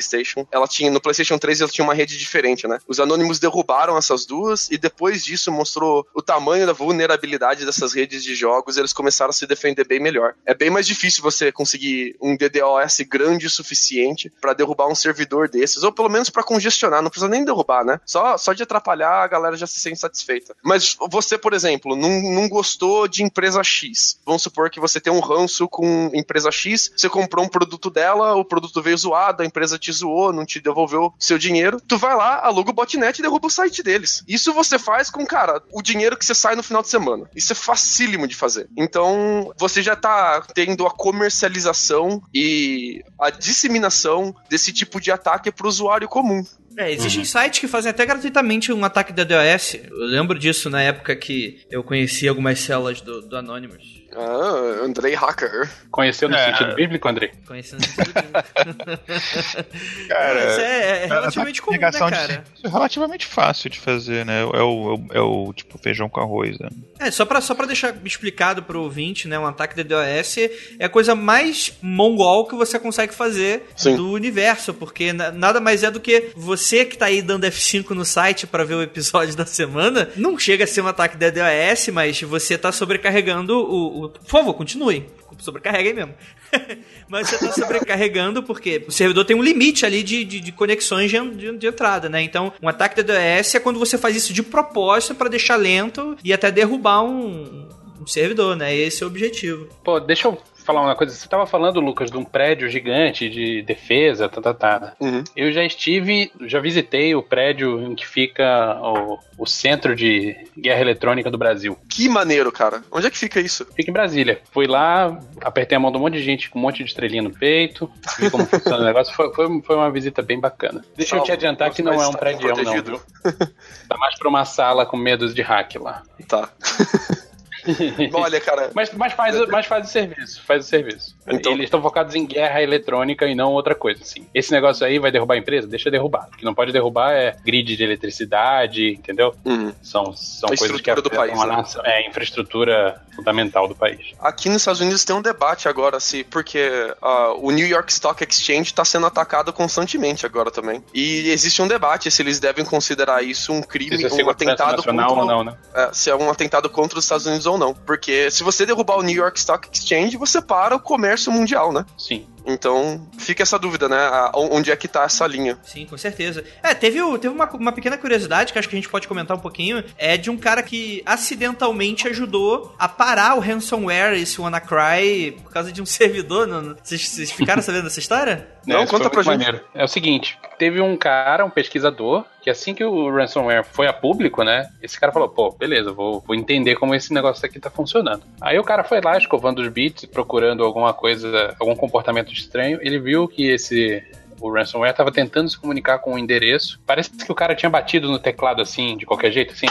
Ela tinha no PlayStation 3 ela tinha uma rede diferente, né? Os anônimos derrubaram essas duas e depois disso mostrou o tamanho da vulnerabilidade dessas redes de jogos, eles começaram a se defender bem melhor. É bem mais difícil você conseguir um DDoS grande o suficiente pra derrubar um servidor desses, ou pelo menos pra congestionar, não precisa nem derrubar, né? Só, só de atrapalhar a galera já se sente satisfeita. Mas você, por exemplo, não, não gostou de empresa X. Vamos supor que você tem um ranço com empresa X, você comprou um produto dela, o produto veio zoado, a empresa te zoou, não te devolveu seu dinheiro. Tu vai lá, aluga o botnet e derruba o site deles. Isso você faz com, cara, o dinheiro que você sai no final de semana. Isso é facílimo de fazer. Então, você já tá tendo a comercialização e a disseminação desse tipo de ataque pro usuário comum. É, existem sites que fazem até gratuitamente um ataque da DOS. Eu lembro disso na época que eu conheci algumas células do, do Anonymous. Ah, Andrei Hacker. Conheceu no É. sentido bíblico, André? Conhecendo isso tudo. <laughs> Cara, Mas é, é relativamente comum, né, de cara? serviço é relativamente fácil de fazer, né? É o, é o, é o, tipo feijão com arroz, né? É, só pra, só pra deixar explicado pro ouvinte, né? Um ataque da DOS é a coisa mais mongol que você consegue fazer Sim. do universo, porque na- nada mais é do que você que tá aí dando F5 no site pra ver o episódio da semana, não chega a ser um ataque da DOS, mas você tá sobrecarregando o... o... Por favor, continue. Sobrecarrega aí mesmo. <laughs> mas você tá sobrecarregando porque o servidor tem um limite ali de, de, de conexões de, de- de entrada, né? Então, um ataque da DOS é quando você faz isso de propósito pra deixar lento e até derrubar um, um servidor, né? Esse é o objetivo. Pô, deixa eu falar uma coisa. Você tava falando, Lucas, de um prédio gigante de defesa, tá, tá, tá. Uhum. Eu já estive, já visitei o prédio em que fica o, o Centro de Guerra Eletrônica do Brasil. Que maneiro, cara. Onde é que fica isso? Fica em Brasília. Fui lá, apertei a mão de um monte de gente com um monte de estrelinha no peito, vi como <laughs> funciona o negócio. Foi, foi, foi uma visita bem bacana. Deixa eu te adiantar que não é um prédio, não, protegido. viu? Tá mais pra uma sala com medos de hack lá. Tá. <laughs> <laughs> Olha, cara, Mas, mas, faz, mas faz o serviço, faz o serviço. Então- Eles estão focados em guerra eletrônica e não outra coisa, assim. Esse negócio aí vai derrubar a empresa? Deixa derrubar. O que não pode derrubar é grid de eletricidade, entendeu? Uhum. São, são A coisas que do país, a né? nação. É, a infraestrutura fundamental do país. Aqui nos Estados Unidos tem um debate agora, se porque ah, o New York Stock Exchange está sendo atacado constantemente agora também. E existe um debate se eles devem considerar isso um crime, é um atentado contra, ou não, né? é, se é um atentado contra os Estados Unidos ou não. Porque se você derrubar o New York Stock Exchange, você para o comércio mundial, né? Sim. Então fica essa dúvida, né? A- onde é que tá essa linha? Sim, com certeza. É, teve, o- teve uma, uma pequena curiosidade que acho que a gente pode comentar um pouquinho. É de um cara que acidentalmente ajudou a parar o ransomware, esse WannaCry, por causa de um <laughs> servidor. Vocês, ficaram sabendo dessa história? Não, isso conta pra gente. maneiro. É o seguinte, teve um cara, um pesquisador, que assim que o ransomware foi a público, né? Esse cara falou, pô, beleza, vou, vou entender como esse negócio aqui tá funcionando. Aí o cara foi lá, escovando os bits, procurando alguma coisa, algum comportamento estranho. Ele viu que esse o ransomware estava tentando se comunicar com o endereço. Parece que o cara tinha batido no teclado assim, de qualquer jeito, assim,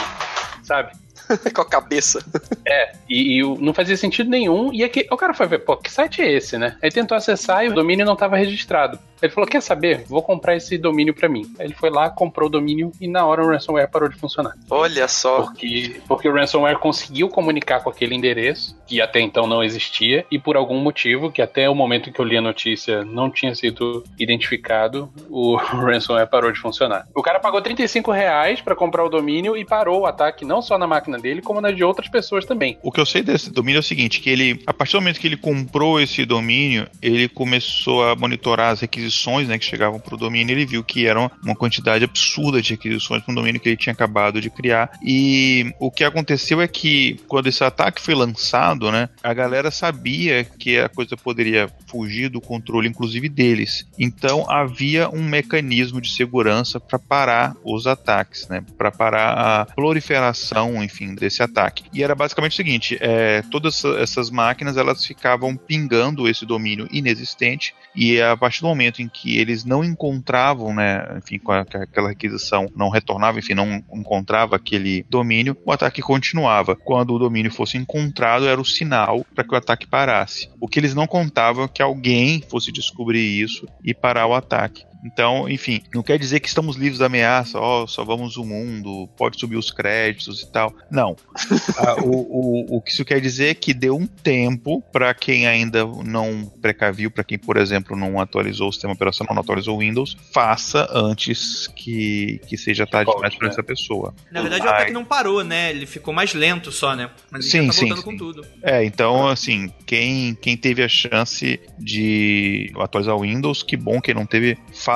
sabe? <laughs> Com a cabeça. É, e, e não fazia sentido nenhum. E aqui, o cara foi ver, pô, que site é esse, né? Aí tentou acessar e o domínio não estava registrado. Ele falou: quer saber? Vou comprar esse domínio pra mim. Aí ele foi lá, comprou o domínio e na hora o ransomware parou de funcionar. Olha só. Porque, porque o ransomware conseguiu comunicar com aquele endereço, que até então não existia, e por algum motivo, que até o momento em que eu li a notícia não tinha sido identificado, o <laughs> ransomware parou de funcionar. O cara pagou 35 reais pra comprar o domínio e parou o ataque não só na máquina dele, como na de outras pessoas também. O que eu sei desse domínio é o seguinte, que ele, a partir do momento que ele comprou esse domínio, ele começou a monitorar as requisições, né, que chegavam para o domínio, ele viu que eram uma quantidade absurda de requisições para um domínio que ele tinha acabado de criar. E o que aconteceu é que quando esse ataque foi lançado, né, a galera sabia que a coisa poderia fugir do controle, inclusive deles. Então havia um mecanismo de segurança para parar os ataques, né, para parar a proliferação, enfim, desse ataque. E era basicamente o seguinte: é, todas essa- essas máquinas elas ficavam pingando esse domínio inexistente e a partir do momento momento em que eles não encontravam, né, enfim, com, aquela requisição não retornava, enfim, não encontrava aquele domínio, o ataque continuava. Quando o domínio fosse encontrado, era o sinal para que o ataque parasse. O que eles não contavam é que alguém fosse descobrir isso e parar o ataque. Então, enfim, não quer dizer que estamos livres da ameaça, ó, oh, salvamos o mundo, pode subir os créditos e tal. Não. <laughs> ah, o, o, o que isso quer dizer é que deu um tempo para quem ainda não precaviu, para quem, por exemplo, não atualizou o sistema operacional, não atualizou o Windows, faça antes que, que seja tarde demais para essa pessoa. Na verdade, o ataque não parou, né? Ele ficou mais lento só, né? Mas sim, tá sim, voltando sim. com tudo. É, então, assim, quem, quem teve a chance de atualizar o Windows, que bom. Quem não teve, faça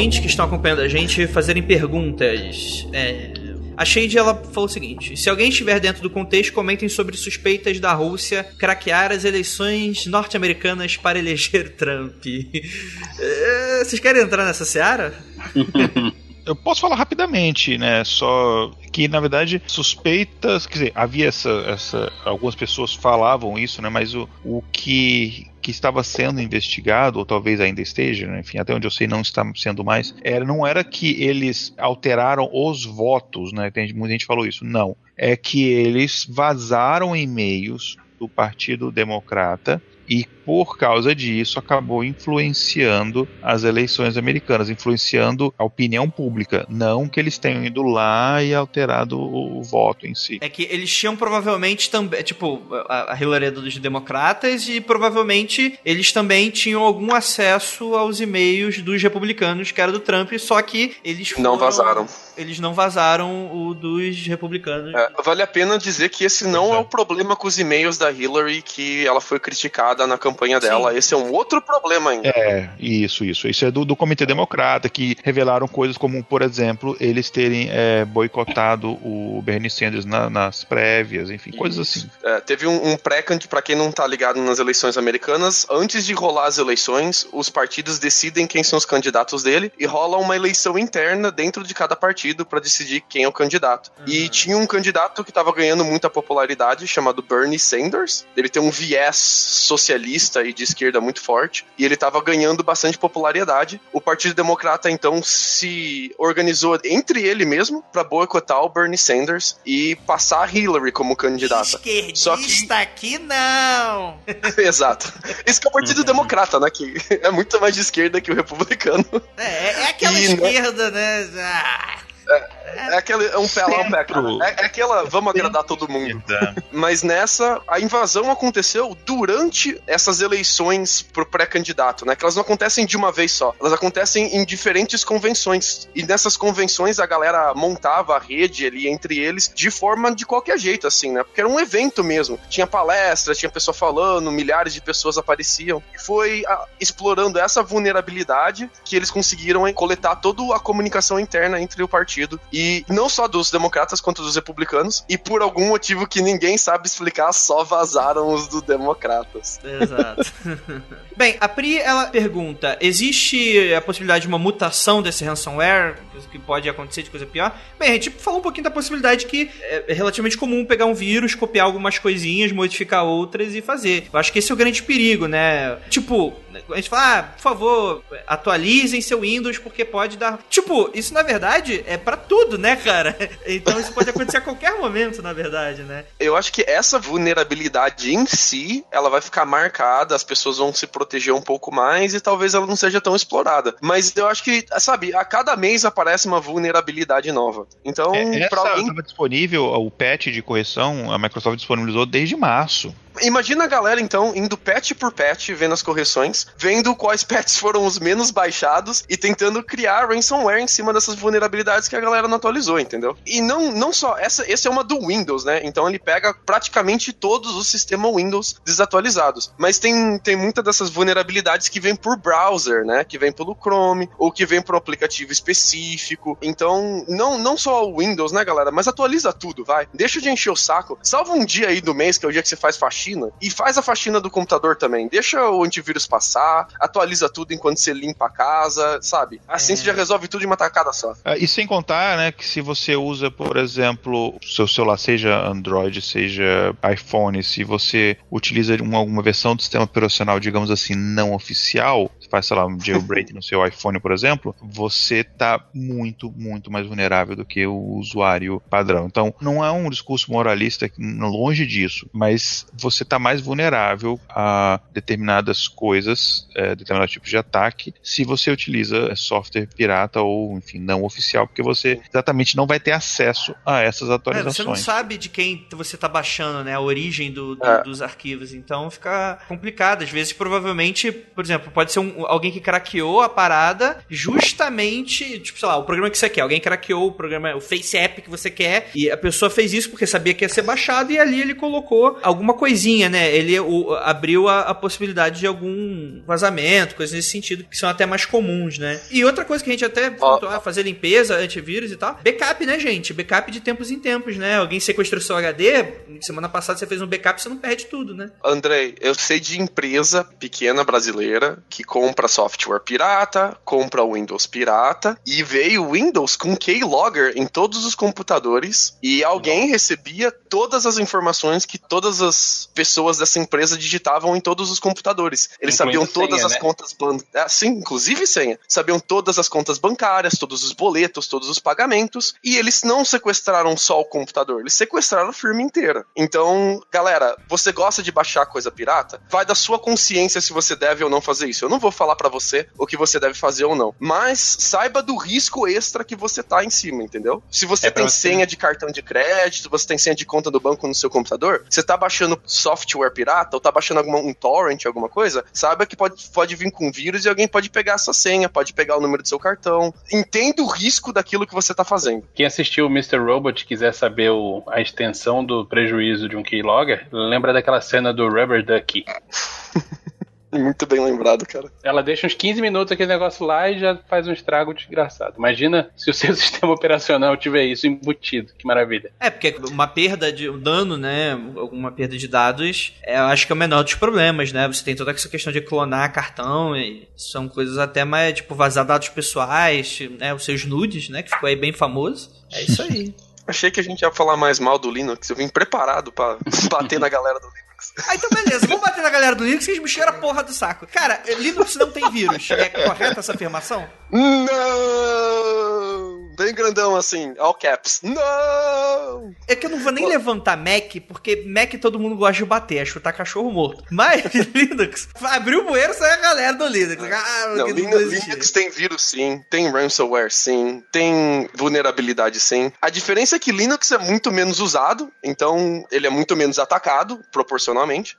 ouvintes que estão acompanhando a gente fazerem perguntas. É, a Shade ela falou o seguinte: se alguém estiver dentro do contexto, comentem sobre suspeitas da Rússia craquear as eleições norte-americanas para eleger <laughs> Trump. É, vocês querem entrar nessa seara? <laughs> Eu posso falar rapidamente, né? Só que na verdade suspeitas, quer dizer, havia essa, essa algumas pessoas falavam isso, né? Mas o, o que que estava sendo investigado, ou talvez ainda esteja, né, enfim, até onde eu sei não está sendo mais, era, não era que eles alteraram os votos, né? Tem, muita gente falou isso. Não. É que eles vazaram e-mails do Partido Democrata e por causa disso acabou influenciando as eleições americanas, influenciando a opinião pública, não que eles tenham ido lá e alterado o, o voto em si. É que eles tinham provavelmente também, tipo, a a Hillary é dos democratas e provavelmente eles também tinham algum acesso aos e-mails dos republicanos, que era do Trump, só que eles Não foram- vazaram. Eles não vazaram o dos republicanos. É, vale a pena dizer que esse não é o problema com os e-mails da Hillary, que ela foi criticada na campanha dela. Esse é um outro problema ainda. É, isso, isso. Isso é do, do Comitê Democrata, que revelaram coisas como, por exemplo, eles terem é, boicotado o Bernie Sanders na- nas prévias, enfim, coisas assim. É, teve um, um pré-candidato, pra quem não tá ligado nas eleições americanas, antes de rolar as eleições, os partidos decidem quem são os candidatos dele e rola uma eleição interna dentro de cada partido pra decidir quem é o candidato. E tinha um candidato que tava ganhando muita popularidade, chamado Bernie Sanders. Ele tem um viés socialista e de esquerda muito forte, e ele tava ganhando bastante popularidade. O Partido Democrata então se organizou entre ele mesmo pra boicotar o Bernie Sanders e passar a Hillary como candidata. Só que Esquerdista aqui não! <laughs> Exato. Esse que é o Partido Democrata, né? Que é muito mais de esquerda que o republicano. É, é aquela E, né? esquerda, né? Ah, É aquele. É um pé lá, um pé cá. É, é aquela. Vamos agradar todo mundo. Mas nessa, a invasão aconteceu durante essas eleições pro pré-candidato, né? Que elas não acontecem de uma vez só. Elas acontecem em diferentes convenções. E nessas convenções a galera montava a rede ali entre eles de forma de qualquer jeito, assim, né? Porque era um evento mesmo. Tinha palestra, tinha pessoa falando, milhares de pessoas apareciam. E foi ah, explorando essa vulnerabilidade que eles conseguiram coletar toda a comunicação interna entre o partido. E não só dos democratas quanto dos republicanos. E por algum motivo que ninguém sabe explicar, só vazaram os dos democratas. Exato. <laughs> Bem, a Pri, ela pergunta: existe a possibilidade de uma mutação desse ransomware? Que pode acontecer de coisa pior? Bem, a gente falou um pouquinho da possibilidade que é relativamente comum pegar um vírus, copiar algumas coisinhas, modificar outras e fazer. Eu acho que esse é o grande perigo, né? Tipo, A gente fala, ah, por favor, atualizem seu Windows porque pode dar. Tipo, isso na verdade é para tudo, né, cara? <laughs> Então isso pode acontecer a qualquer momento, na verdade, né? Eu acho que essa vulnerabilidade em si, ela vai ficar marcada, as pessoas vão se proteger um pouco mais e talvez ela não seja tão explorada. Mas eu acho que, sabe, a cada mês aparece uma vulnerabilidade nova. Então, É, pra essa alguém estava disponível, o patch de correção, a Microsoft disponibilizou desde março. Imagina a galera, então, indo patch por patch, vendo as correções, vendo quais <laughs> patches foram os menos baixados e tentando criar ransomware em cima dessas vulnerabilidades que a galera não atualizou, entendeu? E não, não só, essa, esse é uma do Windows, né? Então ele pega praticamente todos os sistemas Windows desatualizados. Mas tem, tem muitas dessas vulnerabilidades que vêm por browser, né? Que vem pelo Chrome, ou que vem por um aplicativo específico. Então, não, não só o Windows, né, galera? Mas atualiza tudo, vai. Deixa de encher o saco. Salva um dia aí do mês, que é o dia que você faz faxina, e faz a faxina do computador também. Deixa o antivírus passar, atualiza tudo enquanto você limpa a casa, sabe? Assim você já resolve tudo de uma tacada só. Ah, E sem contar, né, que se você usa, por exemplo, seu celular, seja Android, seja iPhone, se você utiliza uma, alguma versão do sistema operacional, digamos assim, não oficial, você faz, sei lá, um jailbreak <laughs> no seu iPhone, por exemplo, você tá muito, muito mais vulnerável do que o usuário padrão. Então, não é um discurso moralista, longe disso, mas você tá mais vulnerável a determinadas coisas, é, determinados tipos de ataque, se você utiliza software pirata ou, enfim, não oficial, porque você exatamente não vai ter acesso a essas É, atualizações. você não sabe de quem você tá baixando, né? A origem do, do- É. dos arquivos. Então fica complicado. Às vezes, provavelmente, por exemplo, pode ser um- alguém que craqueou a parada justamente, tipo, sei lá, o programa que você quer. Alguém craqueou o programa, o Face App que você quer. E a pessoa fez isso porque sabia que ia ser baixado. E ali ele colocou alguma coisinha, né? Ele o- abriu a, a possibilidade de algum vazamento, coisas nesse sentido, que são até mais comuns, né? E outra coisa que a gente até comentou, ah, fazer limpeza, antivírus e tal. Backup, né, gente? Backup de tempos em tempos, né? Alguém sequestrou seu HD, semana passada você fez um backup, você não perde tudo, né? Andrei, eu sei de empresa pequena brasileira que compra software pirata, compra Windows pirata e veio o Windows com keylogger em todos os computadores e alguém recebia todas as informações que todas as pessoas dessa empresa digitavam em todos os computadores. Eles Incluindo sabiam todas senha, as né? contas bancárias, sim, inclusive senha. Sabiam todas as contas bancárias, todos os boletos, todos os pagamentos e eles não sequestraram só o computador, eles sequestraram a firma inteira. Então, galera, você gosta de baixar coisa pirata? Vai da sua consciência se você deve ou não fazer isso. Eu não vou falar pra você o que você deve fazer ou não, mas saiba do risco extra que você tá em cima, entendeu? Se você É tem senha de cartão de crédito, você tem senha de conta do banco no seu computador, você tá baixando software pirata ou tá baixando alguma, um torrent, alguma coisa, saiba que pode, pode vir com vírus e alguém pode pegar essa senha, pode pegar o número do seu cartão. Entenda o risco daquilo que você tá fazendo. Quem assistiu o Mr. Robot e quiser saber o- a extensão do prejuízo de um keylogger, lembra daquela cena do Rubber Ducky. <laughs> Muito bem lembrado, cara. Ela deixa uns 15 minutos aquele negócio lá e já faz um estrago desgraçado. Imagina se o <laughs> seu sistema operacional tiver isso embutido. Que maravilha. É, porque uma perda de um dano, né? Alguma perda de dados, é, eu acho que é o menor dos problemas, né? Você tem toda essa questão de clonar cartão, e são coisas até mais, tipo, vazar dados pessoais, né? Os seus nudes, né? Que ficou aí bem famoso. É isso aí. <laughs> Achei que a gente ia falar mais mal do Linux. Eu vim preparado pra bater na galera do Linux. Ah, então beleza, vamos bater na galera do Linux que eles me cheiram a porra do saco. Cara, Linux não tem vírus. É correta essa afirmação? Não! Bem grandão assim, all caps. Não! É que eu não vou nem levantar Mac, porque Mac todo mundo gosta de bater, é chutar cachorro morto. Mas <laughs> Linux, abriu o bueiro, sai a galera do Linux. Ah, Não, que Linux, não. Linux tem vírus sim, tem ransomware sim, tem vulnerabilidade sim. A diferença é que Linux é muito menos usado, então ele é muito menos atacado, proporcionalmente.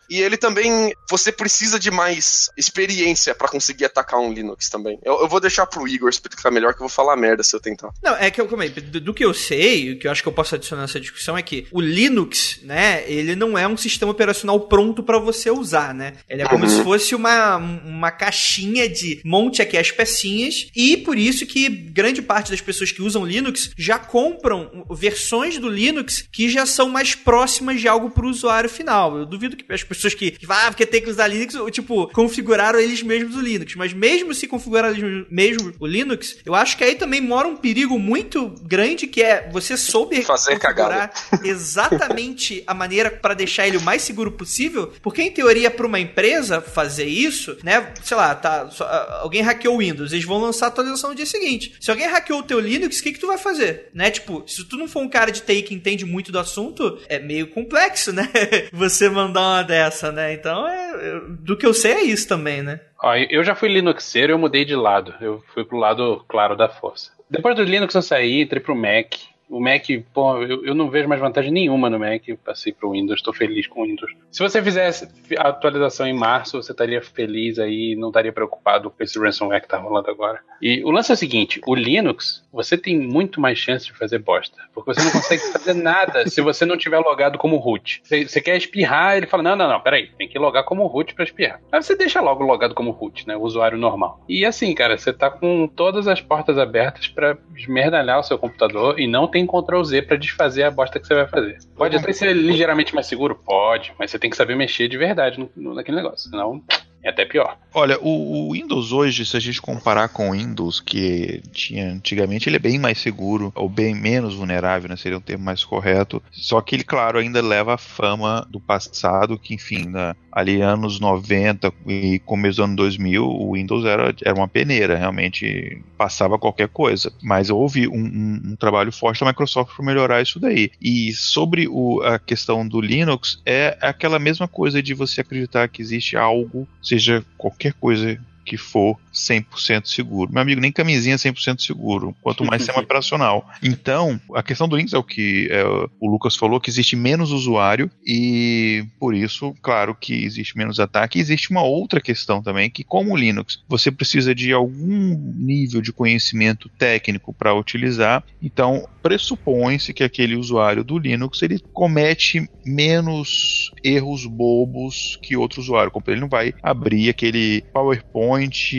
E ele também, você precisa de mais experiência pra conseguir atacar um Linux também. Eu, eu vou deixar pro Igor explicar melhor, que eu vou falar merda se eu tentar. Não, é que eu aí, do, que eu sei, o que eu acho que eu posso adicionar nessa discussão é que o Linux, né, ele não é um sistema operacional pronto pra você usar, né? Ele é como Uhum. se fosse uma, uma caixinha de monte aqui as pecinhas e por isso que grande parte das pessoas que usam Linux já compram versões do Linux que já são mais próximas de algo pro usuário final. Eu duvido que as pessoas que, que ah, porque tem que usar Linux, tipo, configuraram eles mesmos o Linux, mas mesmo se configuraram eles mesmo o Linux, eu acho que aí também mora um perigo muito grande que é você soube <laughs> Fazer configurar exatamente a maneira para deixar ele o mais seguro possível, porque em teoria para uma empresa fazer isso, né, sei lá, tá, ah, alguém hackeou o Windows, eles vão lançar a atualização no dia seguinte. Se alguém hackeou o teu Linux, o que que tu vai fazer? Né? Tipo, se tu não for um cara de TI que entende muito do assunto, é meio complexo, né? <laughs> Você mandar uma dessa, né? Então, é, é- do que eu sei é isso também, né? Ó, eu já fui Linuxeiro, eu mudei de lado. Eu fui pro lado claro da força. Depois do Linux eu saí, entrei pro Mac. O Mac, pô, eu, eu não vejo mais vantagem nenhuma no Mac. Eu passei pro Windows, estou feliz com o Windows. Se você fizesse a atualização em março, você estaria feliz aí, não estaria preocupado com esse ransomware que tá rolando agora. E o lance é o seguinte: o Linux, você tem muito mais chance de fazer bosta. Porque você não consegue fazer <laughs> nada se você não tiver logado como root. Você, você quer espirrar, ele fala: não, não, não, peraí, tem que logar como root pra espirrar. Aí você deixa logo logado como root, né? O usuário normal. E assim, cara, você tá com todas as portas abertas pra esmerdalhar o seu computador e não tem Ctrl Z pra desfazer a bosta que você vai fazer. Pode até ser ligeiramente mais seguro? Pode, mas você tem que saber mexer de verdade no, no- naquele negócio, senão é até pior. Olha, o, o Windows hoje, se a gente comparar com o Windows que tinha antigamente, ele é bem mais seguro, ou bem menos vulnerável, né? Seria um termo mais correto. Só que ele, claro, ainda leva a fama do passado, que, enfim, na- ali anos 90 e começo do ano 2000, o Windows era, era uma peneira, realmente passava qualquer coisa. Mas houve um, um- um trabalho forte da Microsoft para melhorar isso daí. E sobre o- a questão do Linux, é aquela mesma coisa de você acreditar que existe algo, seja qualquer coisa que for 100% seguro. Meu amigo, nem camisinha é 100% seguro, quanto mais sistema <laughs> operacional. Então, a questão do Linux é o que é, o Lucas falou, que existe menos usuário e por isso, claro que existe menos ataque. E existe uma outra questão também, que como o Linux, você precisa de algum nível de conhecimento técnico para utilizar, então pressupõe-se que aquele usuário do Linux, ele comete menos erros bobos que outro usuário. Como Ele não vai abrir aquele PowerPoint,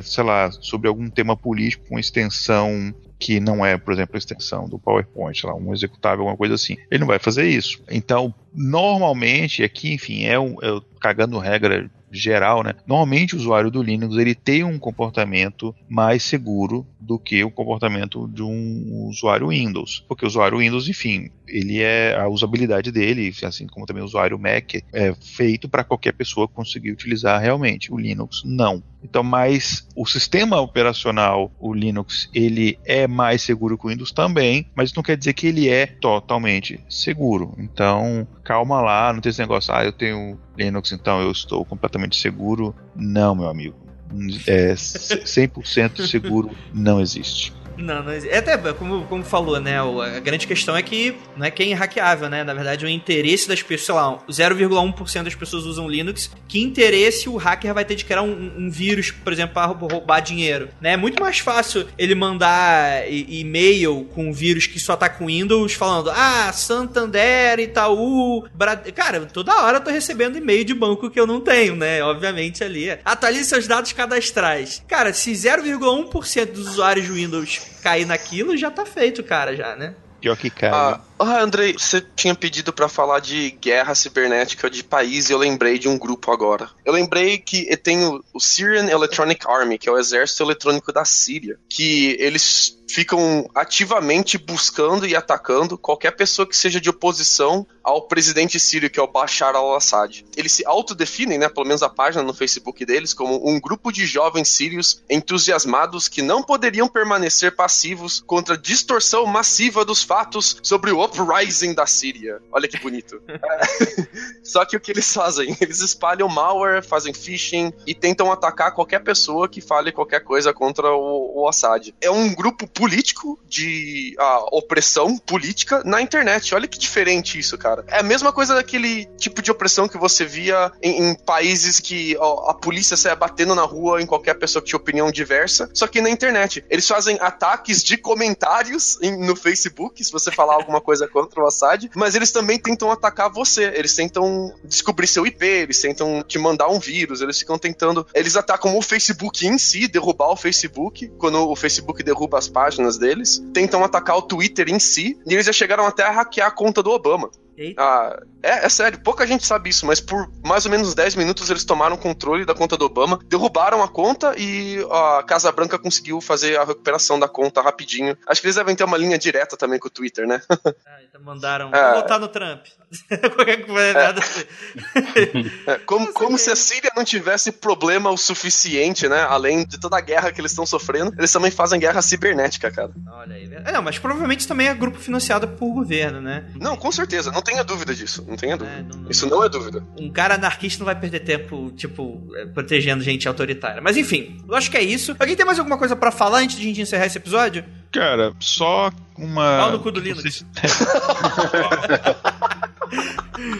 sei lá, sobre algum tema político com extensão que não é, por exemplo, a extensão do PowerPoint, lá, um executável, alguma coisa assim. Ele não vai fazer isso. Então, normalmente, aqui, enfim, é, um, é cagando regra geral, né? Normalmente o usuário do Linux ele tem um comportamento mais seguro do que o comportamento de um usuário Windows, porque o usuário Windows, enfim, ele é a usabilidade dele, assim como também o usuário Mac, é feito para qualquer pessoa conseguir utilizar realmente. O Linux não. Então, mas o sistema operacional, o Linux, ele é mais seguro que o Windows também, mas isso não quer dizer que ele é totalmente seguro. Então, calma lá, não tem esse negócio, ah, eu tenho Linux, então eu estou completamente seguro. Não, meu amigo. É 100% seguro não existe. Não, não existe. É até como, como falou, né? A grande questão é que não é que é irhackeável, né? Na verdade, o interesse das pessoas, sei lá, 0,1% das pessoas usam Linux. Que interesse o hacker vai ter de criar um, um vírus, por exemplo, para roubar dinheiro? Né? É muito mais fácil ele mandar e-mail com um vírus que só tá com Windows falando, ah, Santander, Itaú, Brad... Cara, toda hora eu tô recebendo e-mail de banco que eu não tenho, né? Obviamente ali. Atualize seus dados cadastrais. Cara, se 0,1% dos usuários Windows cair naquilo, já tá feito, cara, já, né? Pior que cai. Ah, ah, Andrei, você tinha pedido pra falar de guerra cibernética de país e eu lembrei de um grupo agora. Eu lembrei que tem o, o Syrian Electronic Army, que é o exército eletrônico da Síria, que eles ficam ativamente buscando e atacando qualquer pessoa que seja de oposição ao presidente sírio, que é o Bashar al-Assad. Eles se autodefinem, né, pelo menos a página no Facebook deles, como um grupo de jovens sírios entusiasmados que não poderiam permanecer passivos contra a distorção massiva dos fatos sobre o uprising da Síria. Olha que bonito. <laughs> Só que o que eles fazem? Eles espalham malware, fazem phishing e tentam atacar qualquer pessoa que fale qualquer coisa contra o, o Assad. É um grupo político de ah, opressão política na internet. Olha que diferente isso, cara. É a mesma coisa daquele tipo de opressão que você via em, em países que ó, a polícia saia batendo na rua em qualquer pessoa que tinha opinião diversa, só que na internet. Eles fazem ataques de comentários em- no Facebook, se você falar <laughs> alguma coisa contra o Assad, mas eles também tentam atacar você. Eles tentam descobrir seu IP, eles tentam te mandar um vírus, eles ficam tentando. Eles atacam o Facebook em si, derrubar o Facebook, quando o Facebook derruba as páginas deles. Tentam atacar o Twitter em si, e eles já chegaram até a hackear a conta do Obama. Eita. Ah, é, é sério, pouca gente sabe isso, mas por mais ou menos 10 minutos eles tomaram controle da conta do Obama, derrubaram a conta e a Casa Branca conseguiu fazer a recuperação da conta rapidinho. Acho que eles devem ter uma linha direta também com o Twitter, né? <laughs> Ah, então mandaram. É. Vou votar no Trump. <laughs> Qualquer coisa, nada a ver. É, como Nossa, como se a Síria não tivesse problema o suficiente, né? Além de toda a guerra que eles estão sofrendo, eles também fazem guerra cibernética, cara. Olha aí. É, não, mas provavelmente também é grupo financiado por governo, né? Não, com certeza, não tenha dúvida disso, não tenha dúvida. É, não- Isso não é dúvida. um cara anarquista não vai perder tempo, tipo, é, protegendo gente autoritária. Mas enfim, eu acho que é isso. Alguém tem mais alguma coisa pra falar antes de a gente encerrar esse episódio? Cara, só uma. Pau no cu do Linux. <laughs>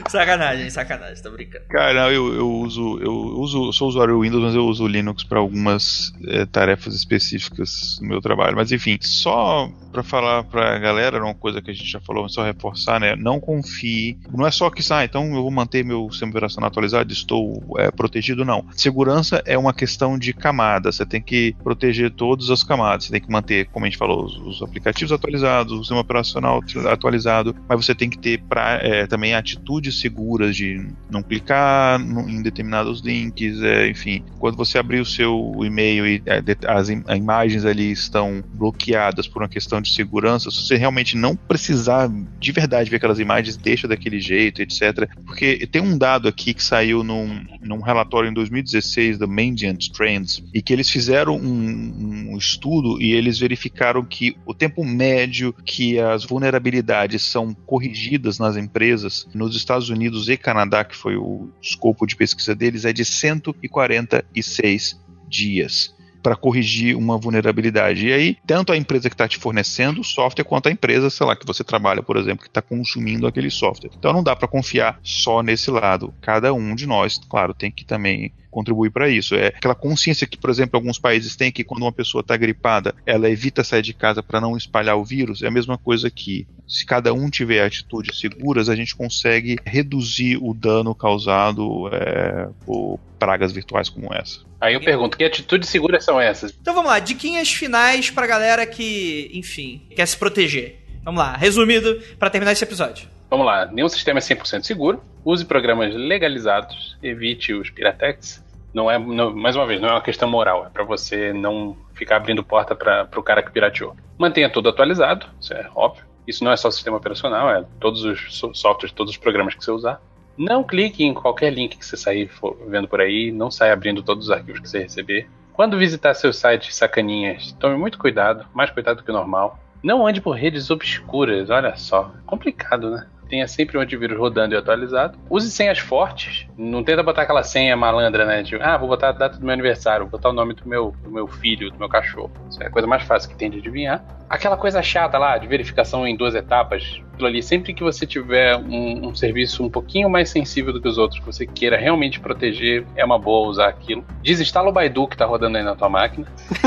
Sacanagem, sacanagem, tô brincando. Cara, eu, eu uso, eu uso, eu sou usuário Windows, mas eu uso o Linux para algumas eh, tarefas específicas no meu trabalho. Mas enfim, só para falar pra galera, uma coisa que a gente já falou, mas só reforçar, né? Não confie. Não é só que, ah, então eu vou manter meu sistema operacional atualizado, estou eh, protegido, não. Segurança é uma questão de camadas. Você tem que proteger todas as camadas. Você tem que manter, como a gente falou, os, os aplicativos atualizados, o sistema operacional atualizado, mas você tem que ter pra, eh, também atitudes seguras de não clicar em determinados links, é, enfim. Quando você abrir o seu e-mail e é, as im- imagens ali estão bloqueadas por uma questão de segurança, se você realmente não precisar de verdade ver aquelas imagens, deixa daquele jeito, etc. Porque tem um dado aqui que saiu num, num relatório em 2016 da Mandiant Trends e que eles fizeram um, um estudo e eles verificaram que o tempo médio que as vulnerabilidades são corrigidas nas empresas nos Estados Unidos e Canadá, que foi o escopo de pesquisa deles, é de 146 dias para corrigir uma vulnerabilidade. E aí, tanto a empresa que está te fornecendo o software, quanto a empresa, sei lá, que você trabalha, por exemplo, que está consumindo aquele software. Então não dá para confiar só nesse lado. Cada um de nós, claro, tem que também contribuir para isso. É aquela consciência que, por exemplo, alguns países têm que quando uma pessoa está gripada, ela evita sair de casa para não espalhar o vírus. É a mesma coisa aqui. Se cada um tiver atitudes seguras, a gente consegue reduzir o dano causado é, por pragas virtuais como essa. Aí eu pergunto, que atitudes seguras são essas? Então vamos lá, diquinhas finais pra galera que, enfim, quer se proteger. Vamos lá, resumido pra terminar esse episódio. Vamos lá, nenhum sistema é 100% seguro. Use programas legalizados, evite os piratex. Não é, não- mais uma vez, não é uma questão moral, é para você não ficar abrindo porta para o cara que pirateou. Mantenha tudo atualizado, isso é óbvio. Isso não é só sistema operacional, é todos os so- softwares, todos os programas que você usar. Não clique em qualquer link que você sair vendo por aí, não saia abrindo todos os arquivos que você receber. Quando visitar seus sites sacaninhas, tome muito cuidado, mais cuidado do que o normal. Não ande por redes obscuras, olha só. Complicado, né? Tenha sempre um antivírus rodando e atualizado. Use senhas fortes. Não tenta botar aquela senha malandra, né? Tipo, ah, vou botar a data do meu aniversário, vou botar o nome do meu, do meu filho, do meu cachorro. Isso é a coisa mais fácil que tem de adivinhar. Aquela coisa chata lá, de verificação em duas etapas. Aquilo ali, sempre que você tiver um, um serviço um pouquinho mais sensível do que os outros, que você queira realmente proteger, é uma boa usar aquilo. Desinstala o Baidu que tá rodando aí na tua máquina.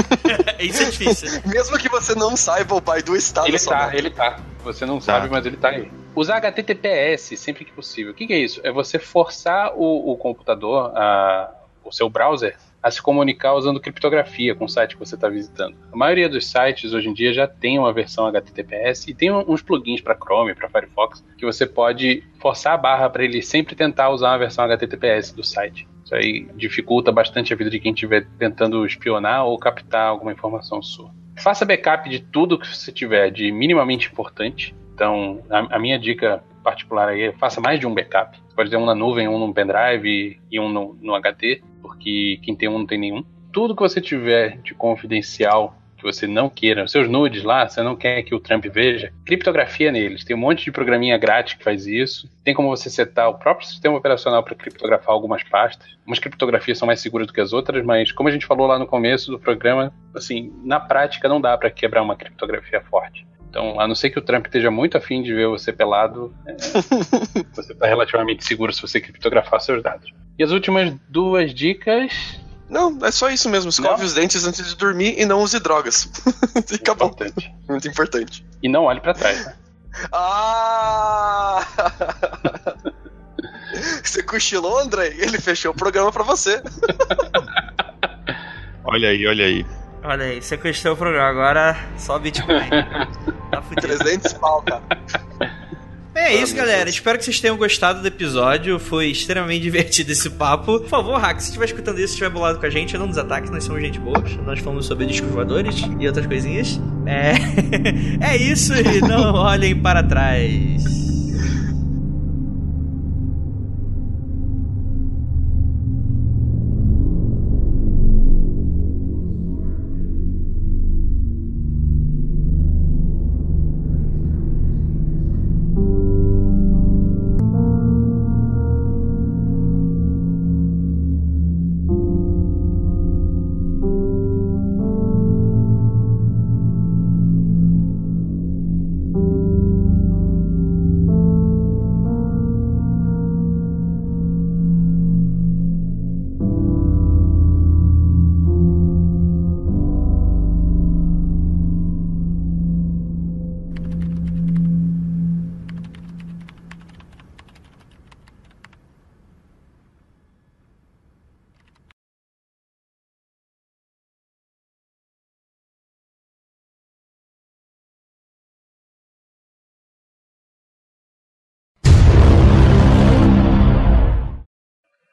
<laughs> Isso é difícil. Mesmo que você não saiba, o Baidu está Ele na sua tá, máquina. ele tá. Você não sabe, mas ele tá aí. Usar HTTPS sempre que possível. O que, que é isso? É você forçar o, o computador, a- o seu browser, a se comunicar usando criptografia com o site que você está visitando. A maioria dos sites hoje em dia já tem uma versão HTTPS e tem uns plugins para Chrome, para Firefox, que você pode forçar a barra para ele sempre tentar usar uma versão HTTPS do site. Isso aí dificulta bastante a vida de quem estiver tentando espionar ou captar alguma informação sua. Faça backup de tudo que você tiver de minimamente importante. Então, a, a minha dica particular aí é faça mais de um backup. Pode ter um na nuvem, um no pendrive e um no, no HD, porque quem tem um não tem nenhum. Tudo que você tiver de confidencial que você não queira, seus nudes lá, você não quer que o Trump veja, criptografia neles. Tem um monte de programinha grátis que faz isso. Tem como você setar o próprio sistema operacional para criptografar algumas pastas. Umas criptografias são mais seguras do que as outras, mas como a gente falou lá no começo do programa, assim, na prática não dá para quebrar uma criptografia forte. Então, a não ser que o Trump esteja muito afim de ver você pelado, é, <laughs> você está relativamente seguro se você criptografar seus dados. E as últimas duas dicas. Não, é só isso mesmo. Escove Não? os dentes antes de dormir e não use drogas. <laughs> E Acabou. Importante. Muito importante. E não olhe para trás. né? Ah! <laughs> Você cochilou, André? Ele fechou o programa pra você. Olha aí, olha aí. Olha aí, sequestrou o programa. Agora só Bitcoin. Tá fudido. 300 pau, cara. É é isso, galera. Espero que vocês tenham gostado do episódio. Foi extremamente <laughs> divertido esse papo. Por favor, Hack, se estiver escutando isso, se estiver bolado com a gente, não nos ataque, nós somos gente boa. Nós falamos sobre discos voadores e outras coisinhas. É, <laughs> é isso e não olhem para trás.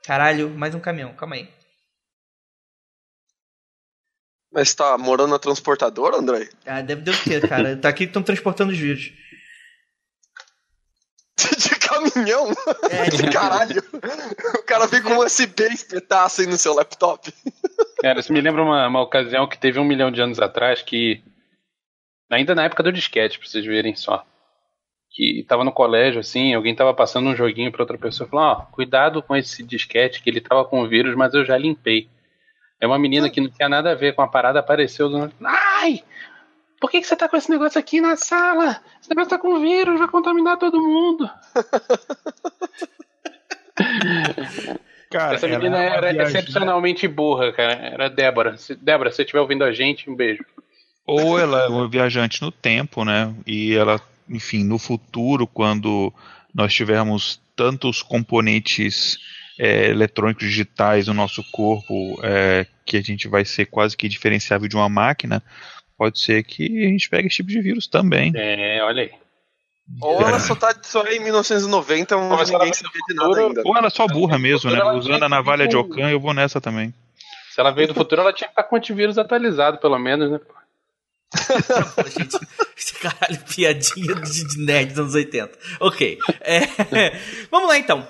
Caralho, mais um caminhão, calma aí. Mas tá morando na transportadora, André? Ah, deve, ter, cara. tá aqui que estão transportando os vírus. <laughs> De caminhão? É, <laughs> de Caralho. O cara vem com um USB espetaço aí no seu laptop. Cara, isso me lembra uma, uma ocasião que teve um milhão de anos atrás que. Ainda na época do disquete, pra vocês verem só. Que tava no colégio, assim, alguém tava passando um joguinho pra outra pessoa e falou: Ó, cuidado com esse disquete que ele tava com vírus, mas eu já limpei. É uma menina que não tinha nada a ver com a parada, apareceu do. Ai! Por que, que você tá com esse negócio aqui na sala? Esse negócio tá com vírus, vai contaminar todo mundo. <laughs> Cara, Essa menina é era viajante. excepcionalmente burra, cara. Era Débora. Se- Débora, se você estiver ouvindo a gente, um beijo. Ou ela é uma viajante no tempo, né? E ela, enfim, no futuro, quando nós tivermos tantos componentes é, eletrônicos digitais no nosso corpo é, que a gente vai ser quase que diferenciável de uma máquina, pode ser que a gente pegue esse tipo de vírus também. É, olha aí. Ou ela só tá só é em 1990, onde Mas ninguém sabia de nada ainda. Ou ela é só burra mesmo, né? Usando a navalha de Ocan, eu vou nessa também. Se ela veio do futuro, ela tinha que estar com antivírus atualizado, pelo menos, né? Gente, caralho, piadinha de nerd dos anos 80. Ok. É, <laughs> vamos lá então.